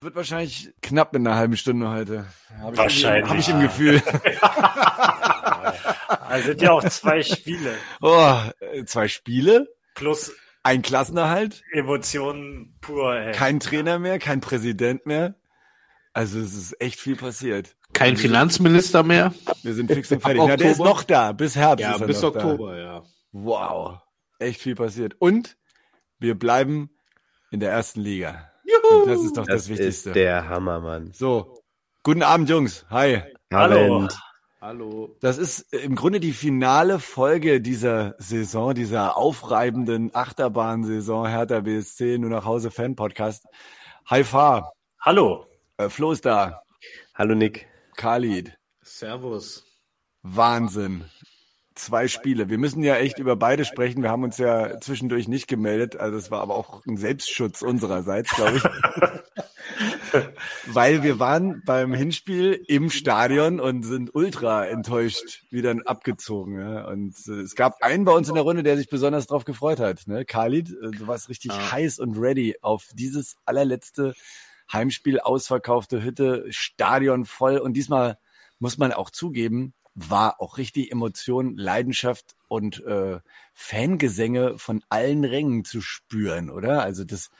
Wird wahrscheinlich knapp in einer halben Stunde heute. Hab wahrscheinlich. Habe ich im Gefühl. also sind ja auch zwei Spiele. Oh, zwei Spiele? Plus ein Klassenerhalt. Emotionen pur. Ey. Kein Trainer mehr, kein Präsident mehr. Also es ist echt viel passiert. Kein Finanzminister mehr. Wir sind fix und fertig. Ja, der ist noch da, bis Herbst. Ja, bis Oktober, da. ja. Wow. Echt viel passiert. Und wir bleiben in der ersten Liga. Juhu! Und das ist doch das, das Wichtigste. Ist der Hammer, Mann. So. Guten Abend, Jungs. Hi. Hallo. Hallo. Das ist im Grunde die finale Folge dieser Saison, dieser aufreibenden Achterbahnsaison Hertha BSC, nur nach Hause Fan Podcast. Hi Fahr. Hallo. Äh, Flo ist da. Hallo Nick. Khalid. Servus. Wahnsinn. Zwei Spiele. Wir müssen ja echt über beide sprechen. Wir haben uns ja zwischendurch nicht gemeldet. Also es war aber auch ein Selbstschutz unsererseits, glaube ich. Weil wir waren beim Hinspiel im Stadion und sind ultra enttäuscht wieder abgezogen. Ja. Und äh, es gab einen bei uns in der Runde, der sich besonders drauf gefreut hat. Ne? Khalid, äh, du warst richtig ah. heiß und ready auf dieses allerletzte Heimspiel, ausverkaufte Hütte, Stadion voll. Und diesmal muss man auch zugeben, war auch richtig Emotion, Leidenschaft und äh, Fangesänge von allen Rängen zu spüren, oder? Also das,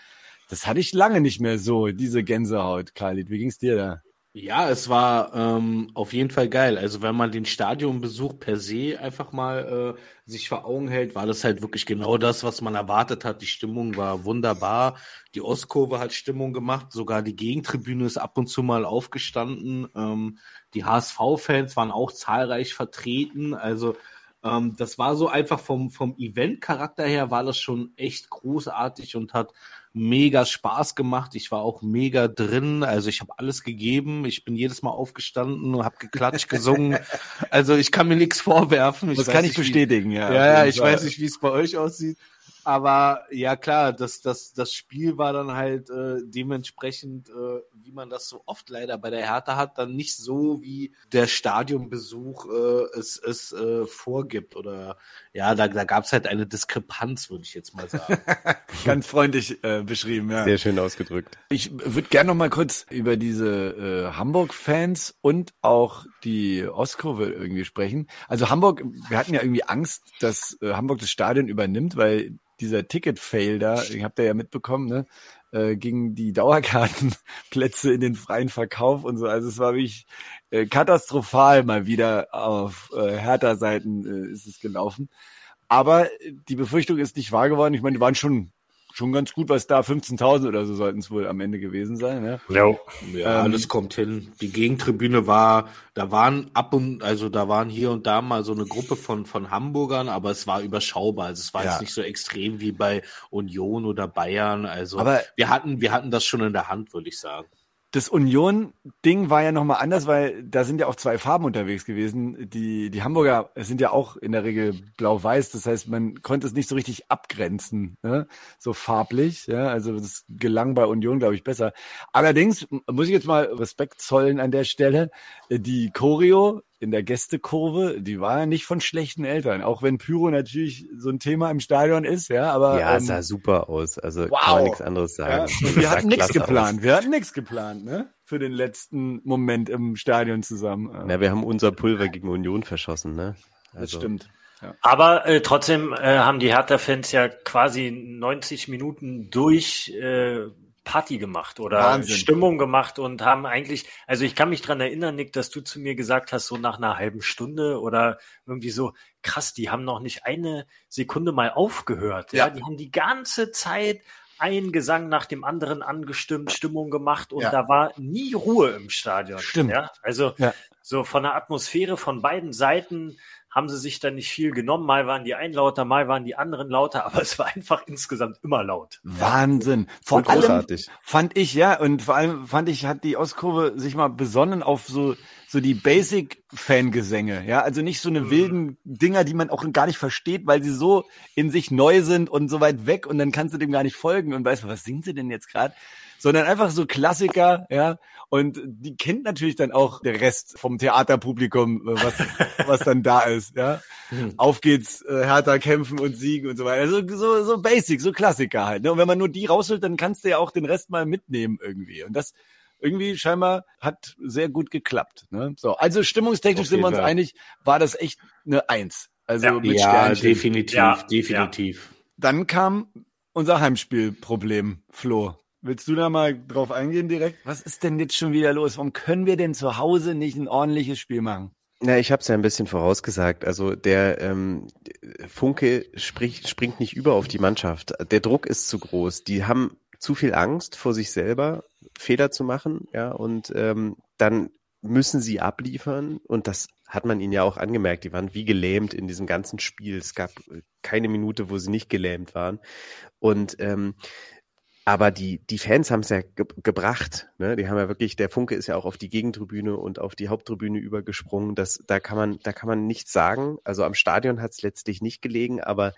das hatte ich lange nicht mehr so, diese Gänsehaut, Khalid. Wie ging's dir da? Ja, es war ähm, auf jeden Fall geil. Also wenn man den Stadionbesuch per se einfach mal äh, sich vor Augen hält, war das halt wirklich genau das, was man erwartet hat. Die Stimmung war wunderbar. Die Ostkurve hat Stimmung gemacht. Sogar die Gegentribüne ist ab und zu mal aufgestanden. Ähm, die HSV-Fans waren auch zahlreich vertreten. Also ähm, das war so einfach vom, vom Event-Charakter her war das schon echt großartig und hat mega Spaß gemacht. Ich war auch mega drin. Also ich habe alles gegeben. Ich bin jedes Mal aufgestanden und habe geklatscht, gesungen. Also ich kann mir nichts vorwerfen. Ich das kann ich bestätigen, wie. Ja, ja, ich weiß nicht, wie es bei euch aussieht. Aber ja klar, das, das, das Spiel war dann halt äh, dementsprechend, äh, wie man das so oft leider bei der Hertha hat, dann nicht so, wie der Stadionbesuch äh, es, es äh, vorgibt. Oder ja, da, da gab es halt eine Diskrepanz, würde ich jetzt mal sagen. Ganz freundlich äh, beschrieben, ja. Sehr schön ausgedrückt. Ich würde gerne noch mal kurz über diese äh, Hamburg-Fans und auch die Ostkurve irgendwie sprechen. Also Hamburg, wir hatten ja irgendwie Angst, dass äh, Hamburg das Stadion übernimmt, weil dieser Ticket-Fail da, ich habt ihr ja mitbekommen, ne? Äh, gingen die Dauerkartenplätze in den freien Verkauf und so. Also es war wirklich äh, katastrophal mal wieder auf äh, Hertha-Seiten äh, ist es gelaufen. Aber die Befürchtung ist nicht wahr geworden. Ich meine, die waren schon schon ganz gut, was da 15.000 oder so sollten es wohl am Ende gewesen sein. Ne? Ja, ja ähm, alles kommt hin. Die Gegentribüne war, da waren ab und also da waren hier und da mal so eine Gruppe von von Hamburgern, aber es war überschaubar. Also es war ja. jetzt nicht so extrem wie bei Union oder Bayern. Also aber wir hatten wir hatten das schon in der Hand, würde ich sagen das Union-Ding war ja nochmal anders, weil da sind ja auch zwei Farben unterwegs gewesen. Die, die Hamburger sind ja auch in der Regel blau-weiß, das heißt, man konnte es nicht so richtig abgrenzen, ne? so farblich. Ja? Also das gelang bei Union, glaube ich, besser. Allerdings muss ich jetzt mal Respekt zollen an der Stelle. Die Choreo in der Gästekurve, die war ja nicht von schlechten Eltern, auch wenn Pyro natürlich so ein Thema im Stadion ist, ja, aber. Ja, es ähm, sah super aus, also wow. kann man nichts anderes sagen. Ja, wir hatten nichts geplant, aus. wir hatten nichts geplant, ne? Für den letzten Moment im Stadion zusammen. Ja, wir haben unser Pulver gegen Union verschossen, ne? Also. Das stimmt. Ja. Aber äh, trotzdem äh, haben die Hertha-Fans ja quasi 90 Minuten durch äh, Party gemacht oder Wahnsinn. Stimmung gemacht und haben eigentlich, also ich kann mich dran erinnern, Nick, dass du zu mir gesagt hast, so nach einer halben Stunde oder irgendwie so, krass, die haben noch nicht eine Sekunde mal aufgehört. Ja, ja die haben die ganze Zeit ein Gesang nach dem anderen angestimmt, Stimmung gemacht und ja. da war nie Ruhe im Stadion. Stimmt. Ja, also ja. so von der Atmosphäre von beiden Seiten haben sie sich dann nicht viel genommen. Mal waren die einen lauter, mal waren die anderen lauter, aber es war einfach insgesamt immer laut. Wahnsinn. Vor allem großartig. fand ich, ja, und vor allem fand ich, hat die Ostkurve sich mal besonnen auf so, so die Basic-Fangesänge, ja, also nicht so eine mhm. wilden Dinger, die man auch gar nicht versteht, weil sie so in sich neu sind und so weit weg und dann kannst du dem gar nicht folgen und weißt, was singen sie denn jetzt gerade? Sondern einfach so Klassiker, ja. Und die kennt natürlich dann auch der Rest vom Theaterpublikum, was, was dann da ist, ja. Mhm. Auf geht's, äh, härter kämpfen und siegen und so weiter. Also so, so basic, so Klassiker halt. Ne? Und wenn man nur die rausholt, dann kannst du ja auch den Rest mal mitnehmen irgendwie. Und das irgendwie scheinbar hat sehr gut geklappt. Ne? So, also stimmungstechnisch sind wir uns einig, war das echt eine Eins. Also ja, mit ja definitiv, ja, definitiv. Ja. Dann kam unser Heimspielproblem, Flo. Willst du da mal drauf eingehen direkt? Was ist denn jetzt schon wieder los? Warum können wir denn zu Hause nicht ein ordentliches Spiel machen? Na, ich habe es ja ein bisschen vorausgesagt. Also der ähm, Funke spricht, springt nicht über auf die Mannschaft. Der Druck ist zu groß. Die haben zu viel Angst vor sich selber, Fehler zu machen, ja, und ähm, dann müssen sie abliefern und das hat man ihnen ja auch angemerkt. Die waren wie gelähmt in diesem ganzen Spiel. Es gab keine Minute, wo sie nicht gelähmt waren. Und ähm, aber die, die Fans haben es ja ge gebracht. Ne? Die haben ja wirklich, der Funke ist ja auch auf die Gegentribüne und auf die Haupttribüne übergesprungen. Das, da kann man, da kann man nichts sagen. Also am Stadion hat es letztlich nicht gelegen, aber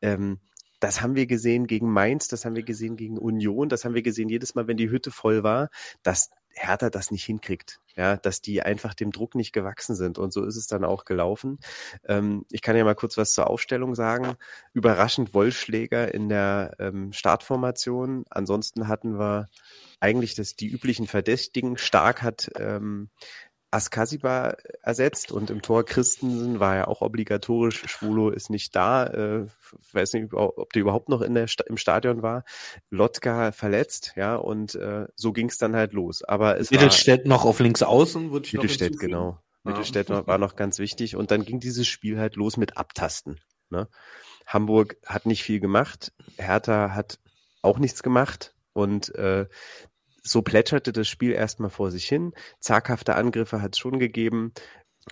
ähm, das haben wir gesehen gegen Mainz, das haben wir gesehen gegen Union, das haben wir gesehen jedes Mal, wenn die Hütte voll war, dass Hertha das nicht hinkriegt, ja, dass die einfach dem Druck nicht gewachsen sind und so ist es dann auch gelaufen. Ähm, ich kann ja mal kurz was zur Aufstellung sagen. Überraschend Wollschläger in der ähm, Startformation. Ansonsten hatten wir eigentlich das, die üblichen Verdächtigen. Stark hat ähm, Askasiba ersetzt und im Tor Christensen war ja auch obligatorisch. Schwulo ist nicht da. Äh, weiß nicht, ob der überhaupt noch in der, im Stadion war. Lotka verletzt, ja, und äh, so ging es dann halt los. Aber es Mittelstädt war, noch auf links außen, würde ich Mittelstädt, noch genau. Ja. Mittelstädt war noch ganz wichtig. Und dann ging dieses Spiel halt los mit Abtasten. Ne? Hamburg hat nicht viel gemacht. Hertha hat auch nichts gemacht. Und äh, so plätscherte das Spiel erstmal vor sich hin. Zaghafte Angriffe hat es schon gegeben.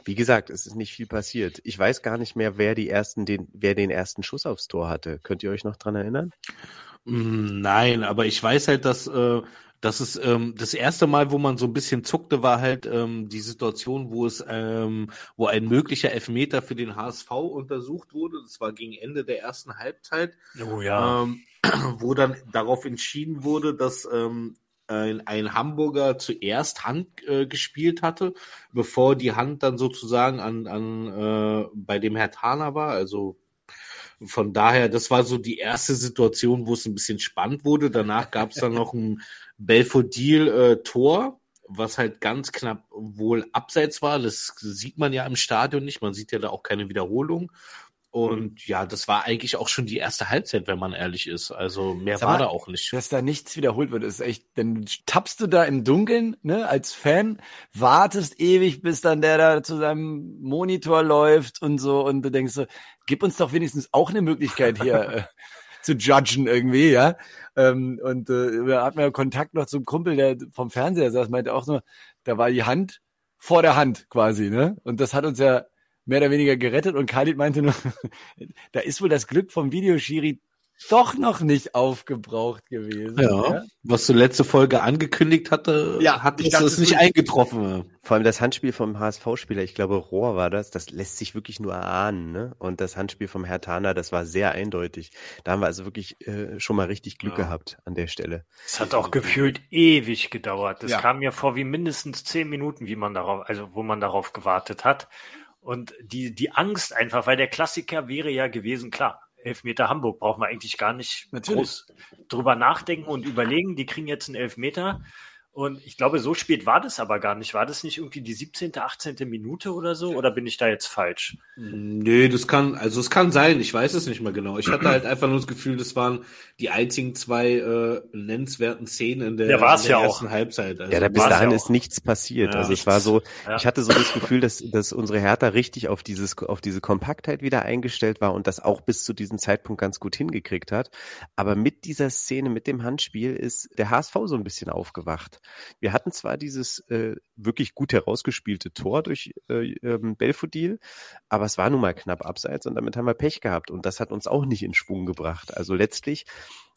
Wie gesagt, es ist nicht viel passiert. Ich weiß gar nicht mehr, wer die ersten, den, wer den ersten Schuss aufs Tor hatte. Könnt ihr euch noch dran erinnern? Mm, nein, aber ich weiß halt, dass äh, das ist ähm, das erste Mal, wo man so ein bisschen zuckte, war halt ähm, die Situation, wo es, ähm, wo ein möglicher Elfmeter für den HSV untersucht wurde. Das war gegen Ende der ersten Halbzeit. Oh ja. Ähm, wo dann darauf entschieden wurde, dass ähm, ein, ein Hamburger zuerst Hand äh, gespielt hatte, bevor die Hand dann sozusagen an, an äh, bei dem Herr Thaler war. Also von daher, das war so die erste Situation, wo es ein bisschen spannend wurde. Danach gab es dann noch ein Belfodil-Tor, äh, was halt ganz knapp wohl abseits war. Das sieht man ja im Stadion nicht. Man sieht ja da auch keine Wiederholung. Und ja, das war eigentlich auch schon die erste Halbzeit, wenn man ehrlich ist. Also mehr Sag war mal, da auch nicht. Dass da nichts wiederholt wird, ist echt, dann tappst du da im Dunkeln, ne, als Fan, wartest ewig, bis dann der da zu seinem Monitor läuft und so und du denkst so, gib uns doch wenigstens auch eine Möglichkeit hier äh, zu judgen irgendwie, ja. Ähm, und äh, wir hatten ja Kontakt noch zum Kumpel, der vom Fernseher saß, meinte auch nur, da war die Hand vor der Hand quasi, ne? Und das hat uns ja mehr oder weniger gerettet und Khalid meinte nur, da ist wohl das Glück vom Videoschiri doch noch nicht aufgebraucht gewesen. Ja, ja, was du letzte Folge angekündigt hatte, ja, hat es nicht eingetroffen. Vor allem das Handspiel vom HSV-Spieler, ich glaube Rohr war das, das lässt sich wirklich nur erahnen. Ne? Und das Handspiel vom Herr Tana, das war sehr eindeutig. Da haben wir also wirklich äh, schon mal richtig Glück ja. gehabt an der Stelle. Es hat auch gefühlt ewig gedauert. Das ja. kam mir vor wie mindestens zehn Minuten, wie man darauf, also wo man darauf gewartet hat. Und die, die Angst einfach, weil der Klassiker wäre ja gewesen, klar, Elfmeter Hamburg brauchen wir eigentlich gar nicht Natürlich. groß drüber nachdenken und überlegen. Die kriegen jetzt einen Elfmeter. Und ich glaube, so spät war das aber gar nicht. War das nicht irgendwie die 17., 18. Minute oder so? Oder bin ich da jetzt falsch? Nee, das kann, also es kann sein. Ich weiß es nicht mehr genau. Ich hatte halt einfach nur das Gefühl, das waren die einzigen zwei äh, nennenswerten Szenen in der, ja, in der ja ersten auch. Halbzeit. Also ja, da bis dahin ja ist nichts passiert. Ja, also es war so, ja. ich hatte so das Gefühl, dass, dass unsere Hertha richtig auf dieses, auf diese Kompaktheit wieder eingestellt war und das auch bis zu diesem Zeitpunkt ganz gut hingekriegt hat. Aber mit dieser Szene, mit dem Handspiel ist der HSV so ein bisschen aufgewacht. Wir hatten zwar dieses äh, wirklich gut herausgespielte Tor durch äh, ähm, Belfodil, aber es war nun mal knapp abseits und damit haben wir Pech gehabt und das hat uns auch nicht in Schwung gebracht. Also letztlich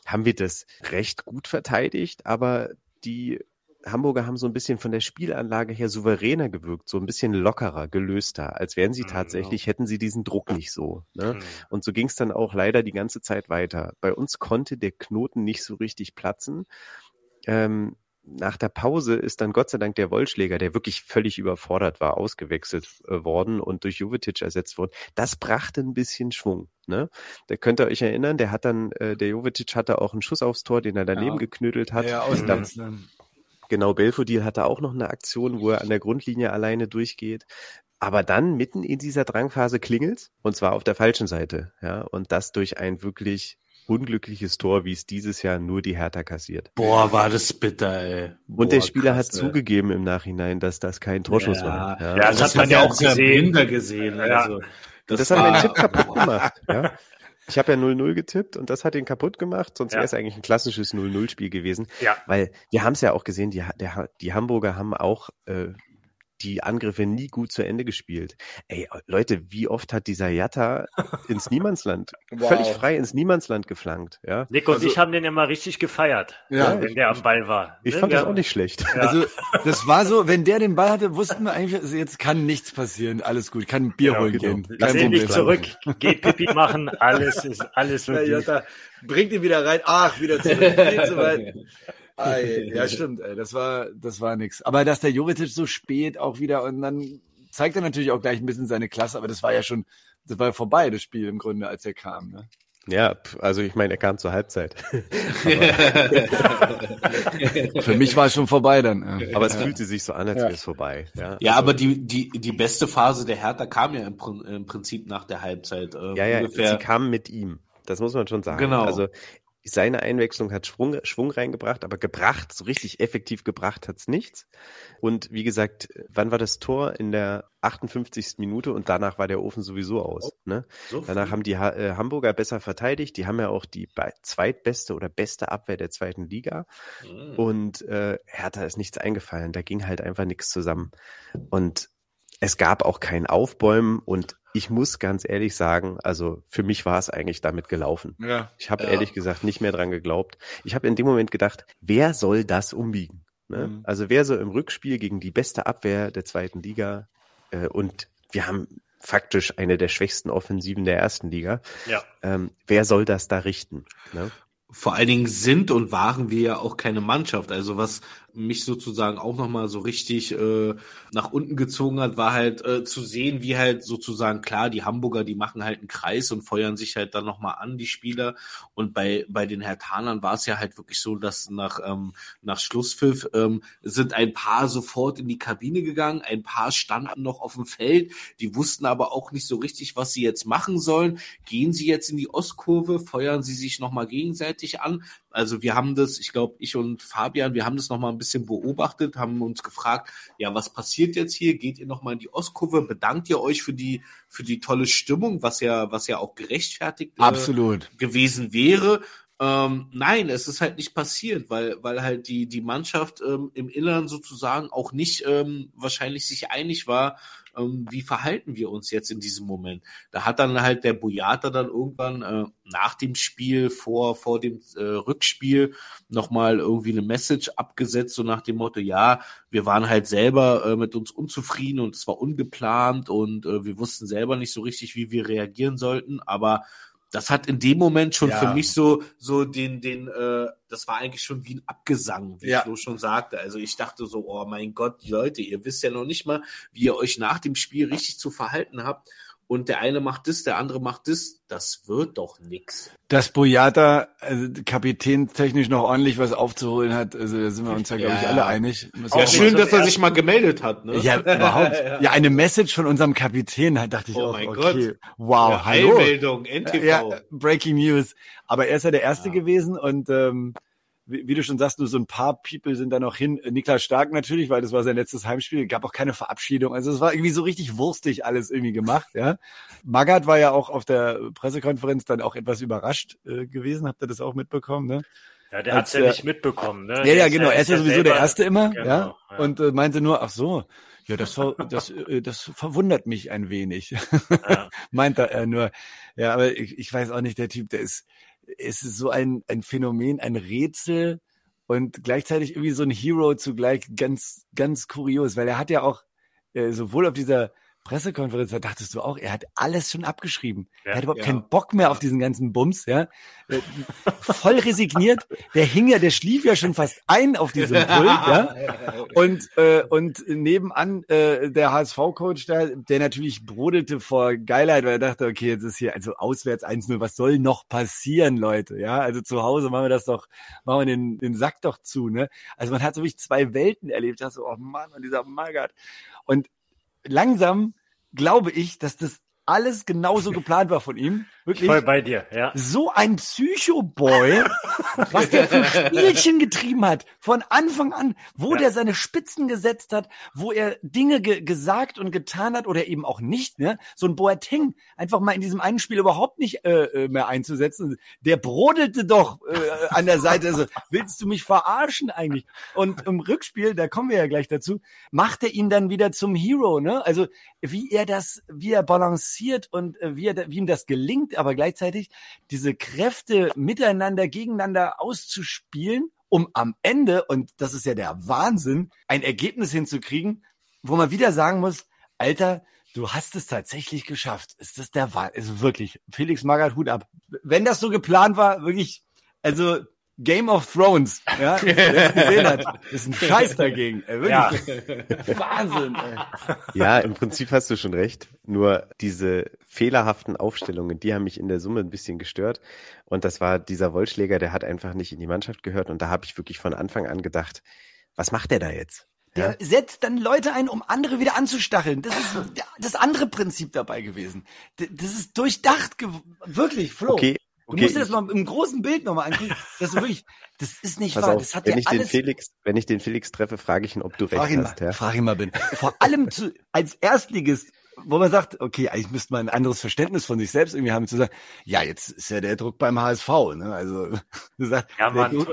haben wir das recht gut verteidigt, aber die Hamburger haben so ein bisschen von der Spielanlage her souveräner gewirkt, so ein bisschen lockerer, gelöster, als wären sie mhm, tatsächlich, genau. hätten sie diesen Druck nicht so. Ne? Mhm. Und so ging es dann auch leider die ganze Zeit weiter. Bei uns konnte der Knoten nicht so richtig platzen ähm, nach der Pause ist dann Gott sei Dank der Wollschläger, der wirklich völlig überfordert war, ausgewechselt äh, worden und durch Jovetic ersetzt worden. Das brachte ein bisschen Schwung. Ne? Da könnt ihr euch erinnern, der hat dann, äh, der Jovetic hatte auch einen Schuss aufs Tor, den er daneben ja. geknödelt hat. Ja, dann, genau, Belfodil hatte auch noch eine Aktion, wo er an der Grundlinie alleine durchgeht. Aber dann mitten in dieser Drangphase klingelt und zwar auf der falschen Seite, ja, und das durch ein wirklich unglückliches Tor, wie es dieses Jahr nur die Hertha kassiert. Boah, war das bitter, ey. Boah, und der Spieler krass, hat ey. zugegeben im Nachhinein, dass das kein Torschuss ja. war. Ja, ja das, das hat man ja auch gesehen. gesehen also, das, das hat meinen Tipp kaputt gemacht. Ja. Ich habe ja 0-0 getippt und das hat ihn kaputt gemacht, sonst ja. wäre es eigentlich ein klassisches 0-0-Spiel gewesen. Ja. Weil wir haben es ja auch gesehen, die, der, die Hamburger haben auch äh, die Angriffe nie gut zu Ende gespielt. Ey, Leute, wie oft hat dieser Jatta ins Niemandsland, wow. völlig frei ins Niemandsland geflankt, ja? Nick und also, ich haben den immer richtig gefeiert, ja, wenn der am Ball war. Ich fand ja. das auch nicht schlecht. Ja. Also, das war so, wenn der den Ball hatte, wussten wir eigentlich, also jetzt kann nichts passieren, alles gut, kann ein Bier genau, holen genau. gehen. Lass ihn nicht zurück, geht Pipi machen, alles ist, alles wird ja, bringt ihn wieder rein, ach, wieder zurück, ja, stimmt, ey, das war, das war nix. Aber dass der Jovetic so spät auch wieder und dann zeigt er natürlich auch gleich ein bisschen seine Klasse, aber das war ja schon, das war ja vorbei, das Spiel im Grunde, als er kam, ne? Ja, also ich meine, er kam zur Halbzeit. Für mich war es schon vorbei dann. Aber es fühlte sich so an, als wäre es vorbei. Ja, ja also, aber die, die, die beste Phase der Hertha kam ja im, im Prinzip nach der Halbzeit. Äh, ja, ja, ungefähr. sie kam mit ihm. Das muss man schon sagen. Genau. Also seine Einwechslung hat Schwung, Schwung reingebracht, aber gebracht, so richtig effektiv gebracht hat's nichts. Und wie gesagt, wann war das Tor? In der 58. Minute und danach war der Ofen sowieso aus. Ne? So danach haben die ha äh, Hamburger besser verteidigt. Die haben ja auch die zweitbeste oder beste Abwehr der zweiten Liga. Mhm. Und äh, Hertha ist nichts eingefallen. Da ging halt einfach nichts zusammen. Und es gab auch kein Aufbäumen und ich muss ganz ehrlich sagen, also für mich war es eigentlich damit gelaufen. Ja, ich habe ja. ehrlich gesagt nicht mehr dran geglaubt. Ich habe in dem Moment gedacht, wer soll das umbiegen? Ne? Mhm. Also wer so im Rückspiel gegen die beste Abwehr der zweiten Liga äh, und wir haben faktisch eine der schwächsten Offensiven der ersten Liga. Ja. Ähm, wer soll das da richten? Ne? Vor allen Dingen sind und waren wir ja auch keine Mannschaft. Also was mich sozusagen auch nochmal so richtig äh, nach unten gezogen hat, war halt äh, zu sehen, wie halt sozusagen, klar, die Hamburger, die machen halt einen Kreis und feuern sich halt dann nochmal an, die Spieler. Und bei, bei den Hertanern war es ja halt wirklich so, dass nach, ähm, nach Schlusspfiff ähm, sind ein paar sofort in die Kabine gegangen, ein paar standen noch auf dem Feld, die wussten aber auch nicht so richtig, was sie jetzt machen sollen. Gehen sie jetzt in die Ostkurve, feuern sie sich nochmal gegenseitig an, also wir haben das, ich glaube, ich und Fabian, wir haben das nochmal ein bisschen beobachtet, haben uns gefragt, ja, was passiert jetzt hier? Geht ihr nochmal in die Ostkurve? Bedankt ihr euch für die, für die tolle Stimmung, was ja, was ja auch gerechtfertigt äh, Absolut. gewesen wäre? Ähm, nein, es ist halt nicht passiert, weil, weil halt die, die Mannschaft ähm, im Inneren sozusagen auch nicht ähm, wahrscheinlich sich einig war, ähm, wie verhalten wir uns jetzt in diesem Moment. Da hat dann halt der Boyata dann irgendwann äh, nach dem Spiel, vor, vor dem äh, Rückspiel nochmal irgendwie eine Message abgesetzt, so nach dem Motto, ja, wir waren halt selber äh, mit uns unzufrieden und es war ungeplant und äh, wir wussten selber nicht so richtig, wie wir reagieren sollten, aber das hat in dem Moment schon ja. für mich so so den den äh, das war eigentlich schon wie ein Abgesang, wie ja. Flo schon sagte. Also ich dachte so, oh mein Gott, Leute, ihr wisst ja noch nicht mal, wie ihr euch nach dem Spiel richtig zu verhalten habt und der eine macht das, der andere macht das, das wird doch nix. Dass Boyata also technisch noch ordentlich was aufzuholen hat, also da sind wir uns ja, glaube ich, alle einig. Auch ja, schön, dass er sich mal gemeldet hat. Ne? Ja, überhaupt. ja, eine Message von unserem Kapitän, da dachte ich oh auch, okay, Gott. wow, ja, hallo. Eilmeldung, NTV. Ja, Breaking News. Aber er ist ja der Erste ja. gewesen und ähm, wie, wie, du schon sagst, nur so ein paar People sind da noch hin. Niklas Stark natürlich, weil das war sein letztes Heimspiel. Gab auch keine Verabschiedung. Also es war irgendwie so richtig wurstig alles irgendwie gemacht. Ja, Magath war ja auch auf der Pressekonferenz dann auch etwas überrascht äh, gewesen. Habt ihr das auch mitbekommen? Ne? Ja, der hat's ja nicht mitbekommen. Ne? Ja, ja, genau. Er ist ja sowieso der Erste immer. Genau, ja? ja. Und äh, meinte nur, ach so, ja, das, das, äh, das verwundert mich ein wenig. Ja. Meint er nur. Ja, aber ich, ich weiß auch nicht, der Typ, der ist, es ist so ein, ein Phänomen, ein Rätsel und gleichzeitig irgendwie so ein Hero zugleich ganz, ganz kurios, weil er hat ja auch äh, sowohl auf dieser Pressekonferenz, da dachtest du auch, er hat alles schon abgeschrieben. Ja, er hat überhaupt ja. keinen Bock mehr auf diesen ganzen Bums, ja. Äh, voll resigniert. Der hing ja, der schlief ja schon fast ein auf diesem Pult, ja. Und, äh, und nebenan äh, der HSV-Coach da, der natürlich brodelte vor Geilheit, weil er dachte, okay, jetzt ist hier also auswärts 1-0, was soll noch passieren, Leute? Ja, also zu Hause machen wir das doch, machen wir den, den Sack doch zu, ne? Also man hat so wirklich zwei Welten erlebt. Dachte so, oh Mann, und dieser Magath. Und langsam glaube ich, dass das alles genauso geplant war von ihm. Wirklich. Voll bei dir, ja. So ein Psycho-Boy, was der für Spielchen getrieben hat, von Anfang an, wo ja. der seine Spitzen gesetzt hat, wo er Dinge ge gesagt und getan hat oder eben auch nicht, ne? So ein Boateng einfach mal in diesem einen Spiel überhaupt nicht äh, äh mehr einzusetzen. Der brodelte doch äh, an der Seite. Also, willst du mich verarschen eigentlich? Und im Rückspiel, da kommen wir ja gleich dazu, macht er ihn dann wieder zum Hero, ne? Also, wie er das, wie er balanciert und äh, wie, er, wie ihm das gelingt, aber gleichzeitig diese Kräfte miteinander, gegeneinander auszuspielen, um am Ende, und das ist ja der Wahnsinn, ein Ergebnis hinzukriegen, wo man wieder sagen muss, Alter, du hast es tatsächlich geschafft. Ist das der Wahl? Also wirklich, Felix Magath, Hut ab. Wenn das so geplant war, wirklich, also Game of Thrones, ja, wer es gesehen hat, ist ein Scheiß dagegen. Ey, ja. Wahnsinn. Ey. Ja, im Prinzip hast du schon recht. Nur diese fehlerhaften Aufstellungen, die haben mich in der Summe ein bisschen gestört. Und das war dieser Wollschläger, der hat einfach nicht in die Mannschaft gehört. Und da habe ich wirklich von Anfang an gedacht, was macht der da jetzt? Der ja? setzt dann Leute ein, um andere wieder anzustacheln. Das ist das andere Prinzip dabei gewesen. Das ist durchdacht, wirklich, Flo. Okay, Du musst dir das mal im großen Bild nochmal angucken. Das ist wirklich, das ist nicht Pass wahr. Auf, das hat wenn ich alles... den Felix, wenn ich den Felix treffe, frage ich ihn, ob du frag recht hast. Mal, ja? Frag ihn mal, bin. Vor allem zu, als Erstligist, wo man sagt, okay, eigentlich müsste man ein anderes Verständnis von sich selbst irgendwie haben, zu sagen, ja, jetzt ist ja der Druck beim HSV, ne? Also, du sagst, ja, Mann,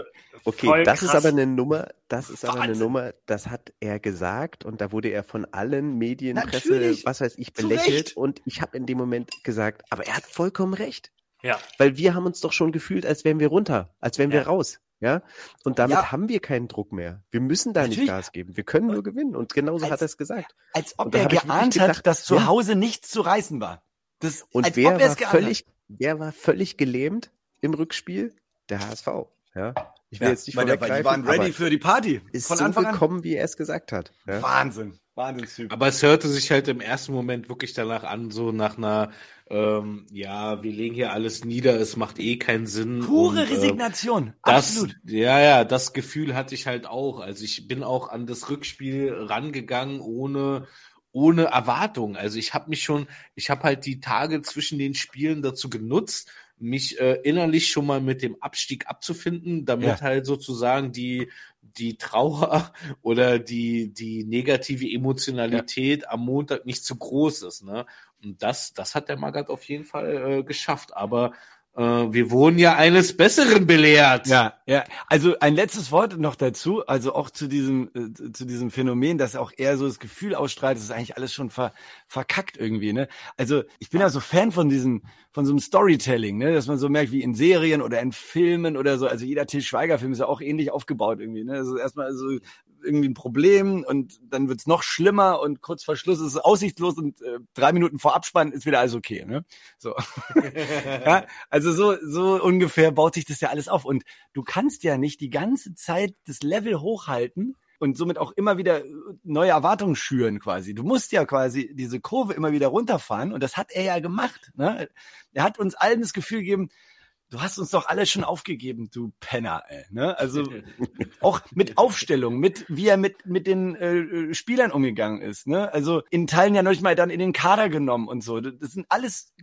okay, das krass. ist aber eine Nummer, das ist aber eine Nummer, das hat er gesagt und da wurde er von allen Medien, Presse, was weiß ich, belächelt und ich habe in dem Moment gesagt, aber er hat vollkommen recht. Ja. Weil wir haben uns doch schon gefühlt, als wären wir runter, als wären ja. wir raus. Ja. Und damit ja. haben wir keinen Druck mehr. Wir müssen da Natürlich. nicht Gas geben. Wir können nur gewinnen. Und genauso als, hat er es gesagt. Als ob er geahnt gedacht, hat, dass zu Hause nichts zu reißen war. Das, und wer war völlig, wer war völlig gelähmt im Rückspiel? Der HSV. Ja. Ich will jetzt nicht weil, weil die waren ready für die Party. Ist von so Anfang gekommen, an. wie er es gesagt hat. Ja? Wahnsinn. Wahnsinnstyp. Aber es hörte sich halt im ersten Moment wirklich danach an, so nach einer, ähm, ja, wir legen hier alles nieder, es macht eh keinen Sinn. Pure und, äh, Resignation, das, absolut. Ja, ja, das Gefühl hatte ich halt auch. Also ich bin auch an das Rückspiel rangegangen ohne ohne Erwartung. Also ich habe mich schon, ich habe halt die Tage zwischen den Spielen dazu genutzt, mich äh, innerlich schon mal mit dem Abstieg abzufinden, damit ja. halt sozusagen die die Trauer oder die, die negative Emotionalität ja. am Montag nicht zu groß ist. Ne? Und das, das hat der Magath auf jeden Fall äh, geschafft. Aber wir wurden ja eines Besseren belehrt. Ja, ja. Also ein letztes Wort noch dazu, also auch zu diesem, äh, zu diesem Phänomen, dass auch er so das Gefühl ausstrahlt, das ist eigentlich alles schon ver, verkackt irgendwie, ne? Also ich bin ja so Fan von diesem, von so einem Storytelling, ne? Dass man so merkt, wie in Serien oder in Filmen oder so. Also jeder Til Schweiger-Film ist ja auch ähnlich aufgebaut irgendwie, ne? Also erstmal so irgendwie ein Problem und dann wird's noch schlimmer und kurz vor Schluss ist es aussichtslos und äh, drei Minuten vor Abspann ist wieder alles okay. Ne? So. ja, also so, so ungefähr baut sich das ja alles auf. Und du kannst ja nicht die ganze Zeit das Level hochhalten und somit auch immer wieder neue Erwartungen schüren quasi. Du musst ja quasi diese Kurve immer wieder runterfahren und das hat er ja gemacht. Ne? Er hat uns allen das Gefühl gegeben, du hast uns doch alles schon aufgegeben, du Penner, ey. Ne? Also auch mit Aufstellung, mit wie er mit mit den äh, Spielern umgegangen ist. Ne? Also in Teilen ja noch mal dann in den Kader genommen und so. Das sind alles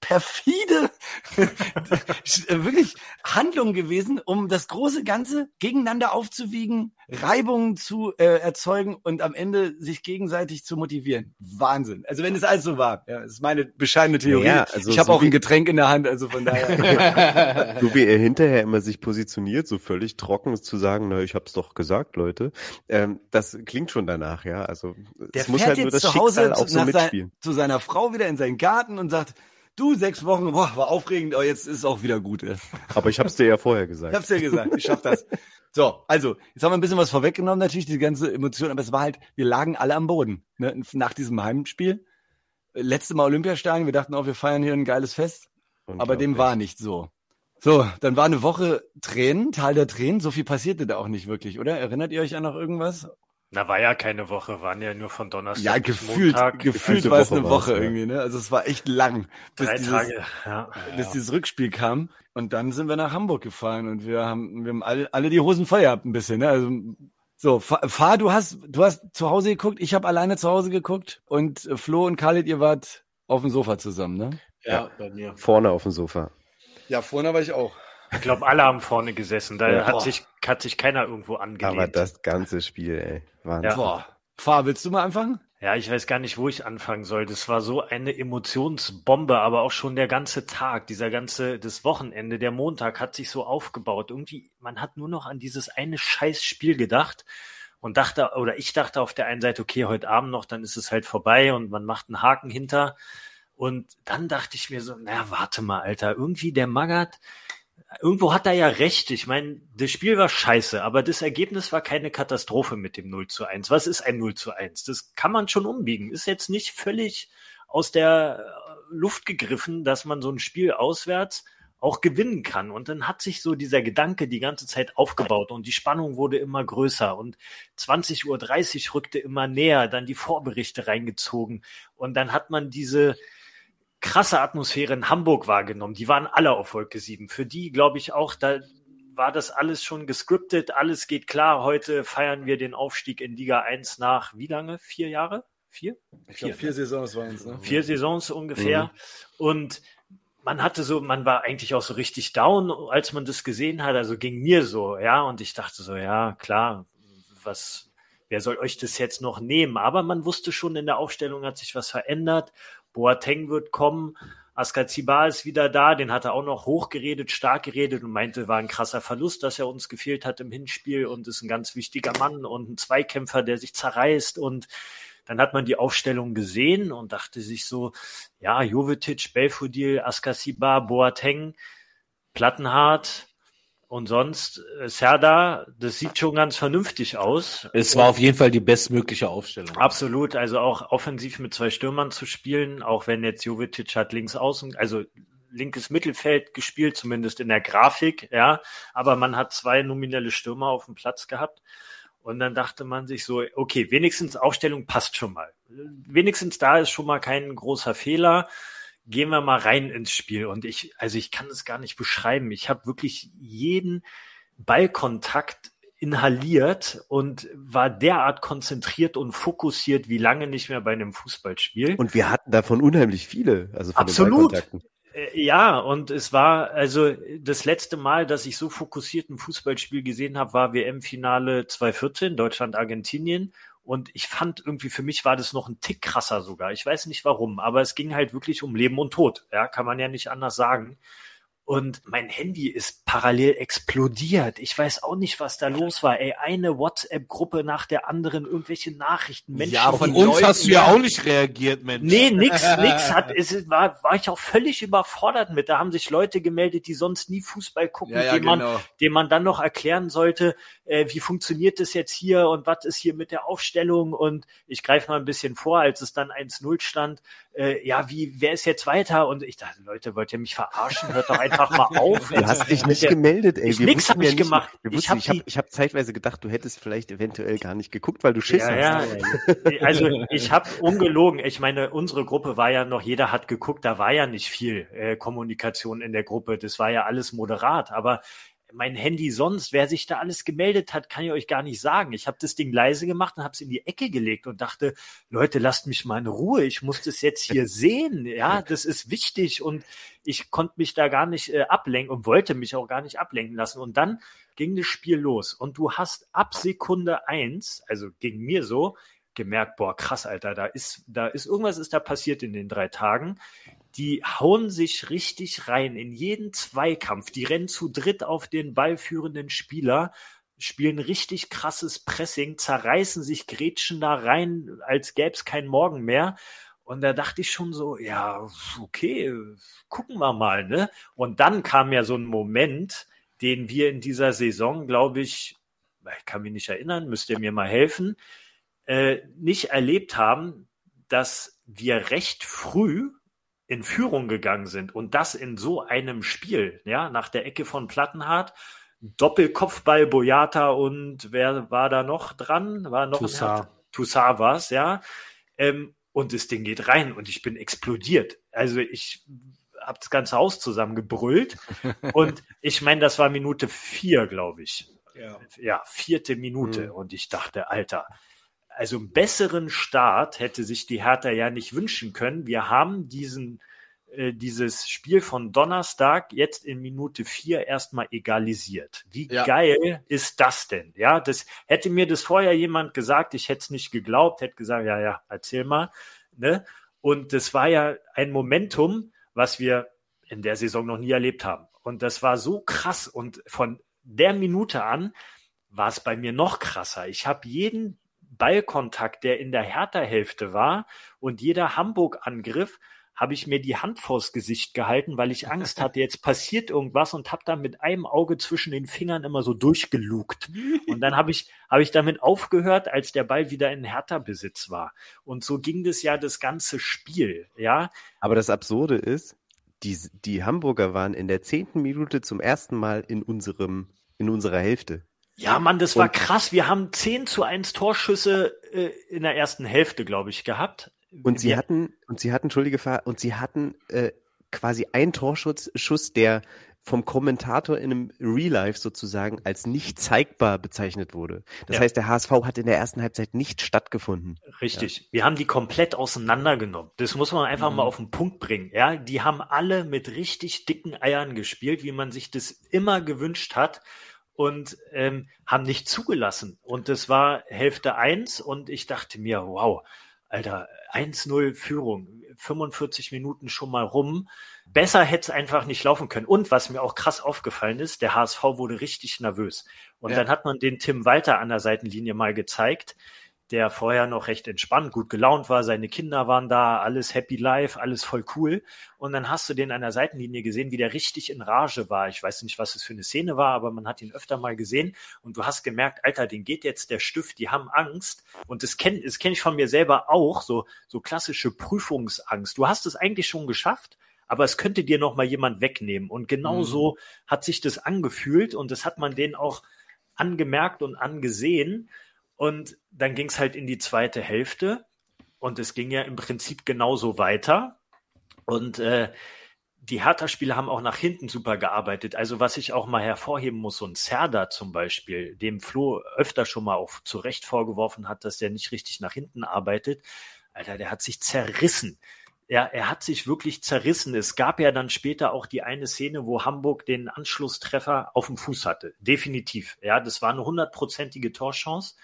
perfide wirklich Handlungen gewesen, um das große Ganze gegeneinander aufzuwiegen, Reibungen zu äh, erzeugen und am Ende sich gegenseitig zu motivieren. Wahnsinn. Also wenn es alles so war, ja, das ist meine bescheidene Theorie. Ja, also ich habe so auch ein Getränk in der Hand, also von daher. so wie er hinterher immer sich positioniert, so völlig trocken zu sagen, na, ich hab's doch gesagt, Leute. Ähm, das klingt schon danach, ja. Also es muss halt nur das Schicksal auch so mitspielen. Sein, zu seiner Frau wieder in seinen Garten und sagt, Du, sechs Wochen, boah, war aufregend, aber jetzt ist es auch wieder gut. Aber ich hab's dir ja vorher gesagt. Ich hab's dir gesagt, ich schaff das. So, also, jetzt haben wir ein bisschen was vorweggenommen, natürlich, die ganze Emotion, aber es war halt, wir lagen alle am Boden, ne, nach diesem Heimspiel. letzte Mal Olympiastadion, wir dachten auch, wir feiern hier ein geiles Fest, aber dem war nicht so. So, dann war eine Woche Tränen, Tal der Tränen, so viel passierte da auch nicht wirklich, oder? Erinnert ihr euch an noch irgendwas? Na, war ja keine Woche, waren ja nur von Donnerstag ja, bis gefühlt, Montag. Gefühlt war es eine Woche, ja. irgendwie, ne? Also es war echt lang, bis, Drei dieses, Tage, ja. bis ja. dieses Rückspiel kam. Und dann sind wir nach Hamburg gefahren und wir haben, wir haben alle, alle die Hosen voll gehabt ein bisschen, ne? Also so, fahr, du hast, du hast zu Hause geguckt, ich habe alleine zu Hause geguckt und äh, Flo und Khalid, ihr wart auf dem Sofa zusammen, ne? Ja, ja. bei mir. Vorne auf dem Sofa. Ja, vorne war ich auch. Ich glaube, alle haben vorne gesessen. Da ja, hat, sich, hat sich keiner irgendwo angelehnt. Aber das ganze Spiel, ey. Wahnsinn. Ja. Boah. Fahr, willst du mal anfangen? Ja, ich weiß gar nicht, wo ich anfangen soll. Das war so eine Emotionsbombe, aber auch schon der ganze Tag, dieser ganze, das Wochenende, der Montag hat sich so aufgebaut. Irgendwie, man hat nur noch an dieses eine scheiß Spiel gedacht und dachte, oder ich dachte auf der einen Seite, okay, heute Abend noch, dann ist es halt vorbei und man macht einen Haken hinter. Und dann dachte ich mir so, naja, warte mal, Alter, irgendwie der Magath, irgendwo hat er ja recht. Ich meine, das Spiel war scheiße, aber das Ergebnis war keine Katastrophe mit dem 0 zu 1. Was ist ein 0 zu 1? Das kann man schon umbiegen. Ist jetzt nicht völlig aus der äh, Luft gegriffen, dass man so ein Spiel auswärts auch gewinnen kann. Und dann hat sich so dieser Gedanke die ganze Zeit aufgebaut und die Spannung wurde immer größer und 20.30 Uhr rückte immer näher, dann die Vorberichte reingezogen und dann hat man diese, krasse Atmosphäre in Hamburg wahrgenommen. Die waren alle auf Wolke 7. Für die, glaube ich, auch, da war das alles schon gescriptet, alles geht klar. Heute feiern wir den Aufstieg in Liga 1 nach wie lange? Vier Jahre? Vier? Ich glaube, vier Saisons waren es, ne? Vier Saisons ungefähr. Mhm. Und man hatte so, man war eigentlich auch so richtig down, als man das gesehen hat. Also ging mir so, ja. Und ich dachte so, ja, klar, was, wer soll euch das jetzt noch nehmen? Aber man wusste schon, in der Aufstellung hat sich was verändert. Boateng wird kommen. Askaziba ist wieder da, den hat er auch noch hochgeredet, stark geredet und meinte, war ein krasser Verlust, dass er uns gefehlt hat im Hinspiel und ist ein ganz wichtiger Mann und ein Zweikämpfer, der sich zerreißt und dann hat man die Aufstellung gesehen und dachte sich so, ja, Jovetic, Belfodil, Askasiba, Boateng, Plattenhardt, und sonst, äh, Serda, das sieht schon ganz vernünftig aus. Es war auf jeden Fall die bestmögliche Aufstellung. Absolut, also auch offensiv mit zwei Stürmern zu spielen, auch wenn jetzt Jovetic hat links außen, also linkes Mittelfeld gespielt, zumindest in der Grafik, ja. Aber man hat zwei nominelle Stürmer auf dem Platz gehabt. Und dann dachte man sich so, okay, wenigstens Aufstellung passt schon mal. Wenigstens da ist schon mal kein großer Fehler gehen wir mal rein ins Spiel. Und ich, also ich kann es gar nicht beschreiben. Ich habe wirklich jeden Ballkontakt inhaliert und war derart konzentriert und fokussiert wie lange nicht mehr bei einem Fußballspiel. Und wir hatten davon unheimlich viele. Also von Absolut. Den äh, ja, und es war also das letzte Mal, dass ich so fokussiert ein Fußballspiel gesehen habe, war WM-Finale 2014, Deutschland-Argentinien. Und ich fand irgendwie, für mich war das noch ein Tick krasser sogar. Ich weiß nicht warum, aber es ging halt wirklich um Leben und Tod. Ja, kann man ja nicht anders sagen. Und mein Handy ist parallel explodiert. Ich weiß auch nicht, was da los war. Ey, eine WhatsApp-Gruppe nach der anderen, irgendwelche Nachrichten. Menschen ja, von uns Leuten, hast du ja auch nicht reagiert, Mensch. Nee, nix, nix. Hat, es war, war ich auch völlig überfordert mit. Da haben sich Leute gemeldet, die sonst nie Fußball gucken, ja, ja, dem, genau. man, dem man dann noch erklären sollte, äh, wie funktioniert das jetzt hier und was ist hier mit der Aufstellung. Und ich greife mal ein bisschen vor, als es dann 1-0 stand. Äh, ja, wie, wer ist jetzt weiter? Und ich dachte, Leute, wollt ihr mich verarschen? Hört doch einfach mal auf. Du hast dich nicht gemeldet, ey. Wir nix habe ich ja gemacht. Wir ich habe ich hab, ich hab zeitweise gedacht, du hättest vielleicht eventuell gar nicht geguckt, weil du Schiss ja, hast. Ja, also ich habe ungelogen. Ich meine, unsere Gruppe war ja noch, jeder hat geguckt, da war ja nicht viel äh, Kommunikation in der Gruppe. Das war ja alles moderat. Aber mein Handy sonst, wer sich da alles gemeldet hat, kann ich euch gar nicht sagen. Ich habe das Ding leise gemacht und habe es in die Ecke gelegt und dachte, Leute, lasst mich mal in Ruhe. Ich muss das jetzt hier sehen. Ja, das ist wichtig und ich konnte mich da gar nicht äh, ablenken und wollte mich auch gar nicht ablenken lassen. Und dann ging das Spiel los und du hast ab Sekunde eins, also ging mir so, gemerkt, boah, krass, Alter, da ist, da ist irgendwas ist da passiert in den drei Tagen die hauen sich richtig rein in jeden Zweikampf. Die rennen zu dritt auf den ballführenden Spieler, spielen richtig krasses Pressing, zerreißen sich, grätschen da rein, als gäbe es kein Morgen mehr. Und da dachte ich schon so, ja, okay, gucken wir mal, ne? Und dann kam ja so ein Moment, den wir in dieser Saison, glaube ich, ich kann mich nicht erinnern, müsst ihr mir mal helfen, äh, nicht erlebt haben, dass wir recht früh in Führung gegangen sind und das in so einem Spiel, ja, nach der Ecke von Plattenhardt, Doppelkopfball Boyata und wer war da noch dran? War noch Toussaint. Toussaint war es, ja. Ähm, und das Ding geht rein und ich bin explodiert. Also ich habe das ganze Haus zusammengebrüllt und ich meine, das war Minute vier, glaube ich. Ja. ja, vierte Minute mhm. und ich dachte, Alter, also einen besseren Start hätte sich die Hertha ja nicht wünschen können. Wir haben diesen äh, dieses Spiel von Donnerstag jetzt in Minute vier erstmal egalisiert. Wie ja. geil ist das denn? Ja, das hätte mir das vorher jemand gesagt, ich hätte es nicht geglaubt, hätte gesagt, ja, ja, erzähl mal. Ne? Und das war ja ein Momentum, was wir in der Saison noch nie erlebt haben. Und das war so krass. Und von der Minute an war es bei mir noch krasser. Ich habe jeden Ballkontakt, der in der Hertha-Hälfte war und jeder Hamburg-Angriff habe ich mir die Hand vors Gesicht gehalten, weil ich Angst hatte, jetzt passiert irgendwas und habe dann mit einem Auge zwischen den Fingern immer so durchgelugt. Und dann habe ich, habe ich damit aufgehört, als der Ball wieder in Hertha-Besitz war. Und so ging das ja das ganze Spiel, ja. Aber das Absurde ist, die, die Hamburger waren in der zehnten Minute zum ersten Mal in unserem, in unserer Hälfte. Ja, Mann, das war krass. Wir haben 10 zu 1 Torschüsse äh, in der ersten Hälfte, glaube ich, gehabt. Und sie hatten, und sie hatten, entschuldige und sie hatten äh, quasi einen Torschuss, Schuss, der vom Kommentator in einem Real Life sozusagen als nicht zeigbar bezeichnet wurde. Das ja. heißt, der HSV hat in der ersten Halbzeit nicht stattgefunden. Richtig. Ja. Wir haben die komplett auseinandergenommen. Das muss man einfach mhm. mal auf den Punkt bringen. Ja, die haben alle mit richtig dicken Eiern gespielt, wie man sich das immer gewünscht hat und ähm, haben nicht zugelassen. Und das war Hälfte eins und ich dachte mir, wow, Alter, 1-0 Führung, 45 Minuten schon mal rum. Besser hätte es einfach nicht laufen können. Und was mir auch krass aufgefallen ist, der HSV wurde richtig nervös. Und ja. dann hat man den Tim Walter an der Seitenlinie mal gezeigt, der vorher noch recht entspannt, gut gelaunt war, seine Kinder waren da, alles happy life, alles voll cool. Und dann hast du den an der Seitenlinie gesehen, wie der richtig in Rage war. Ich weiß nicht, was es für eine Szene war, aber man hat ihn öfter mal gesehen und du hast gemerkt, Alter, den geht jetzt der Stift, die haben Angst. Und das kenne das kenn ich von mir selber auch, so, so klassische Prüfungsangst. Du hast es eigentlich schon geschafft, aber es könnte dir noch mal jemand wegnehmen. Und genau mhm. so hat sich das angefühlt und das hat man denen auch angemerkt und angesehen. Und dann ging es halt in die zweite Hälfte und es ging ja im Prinzip genauso weiter. Und äh, die Hertha-Spieler haben auch nach hinten super gearbeitet. Also was ich auch mal hervorheben muss, so ein Serda zum Beispiel, dem Flo öfter schon mal auch zu Recht vorgeworfen hat, dass der nicht richtig nach hinten arbeitet. Alter, der hat sich zerrissen er, er hat sich wirklich zerrissen. Es gab ja dann später auch die eine Szene, wo Hamburg den Anschlusstreffer auf dem Fuß hatte. Definitiv. Ja, das war eine hundertprozentige Torchance.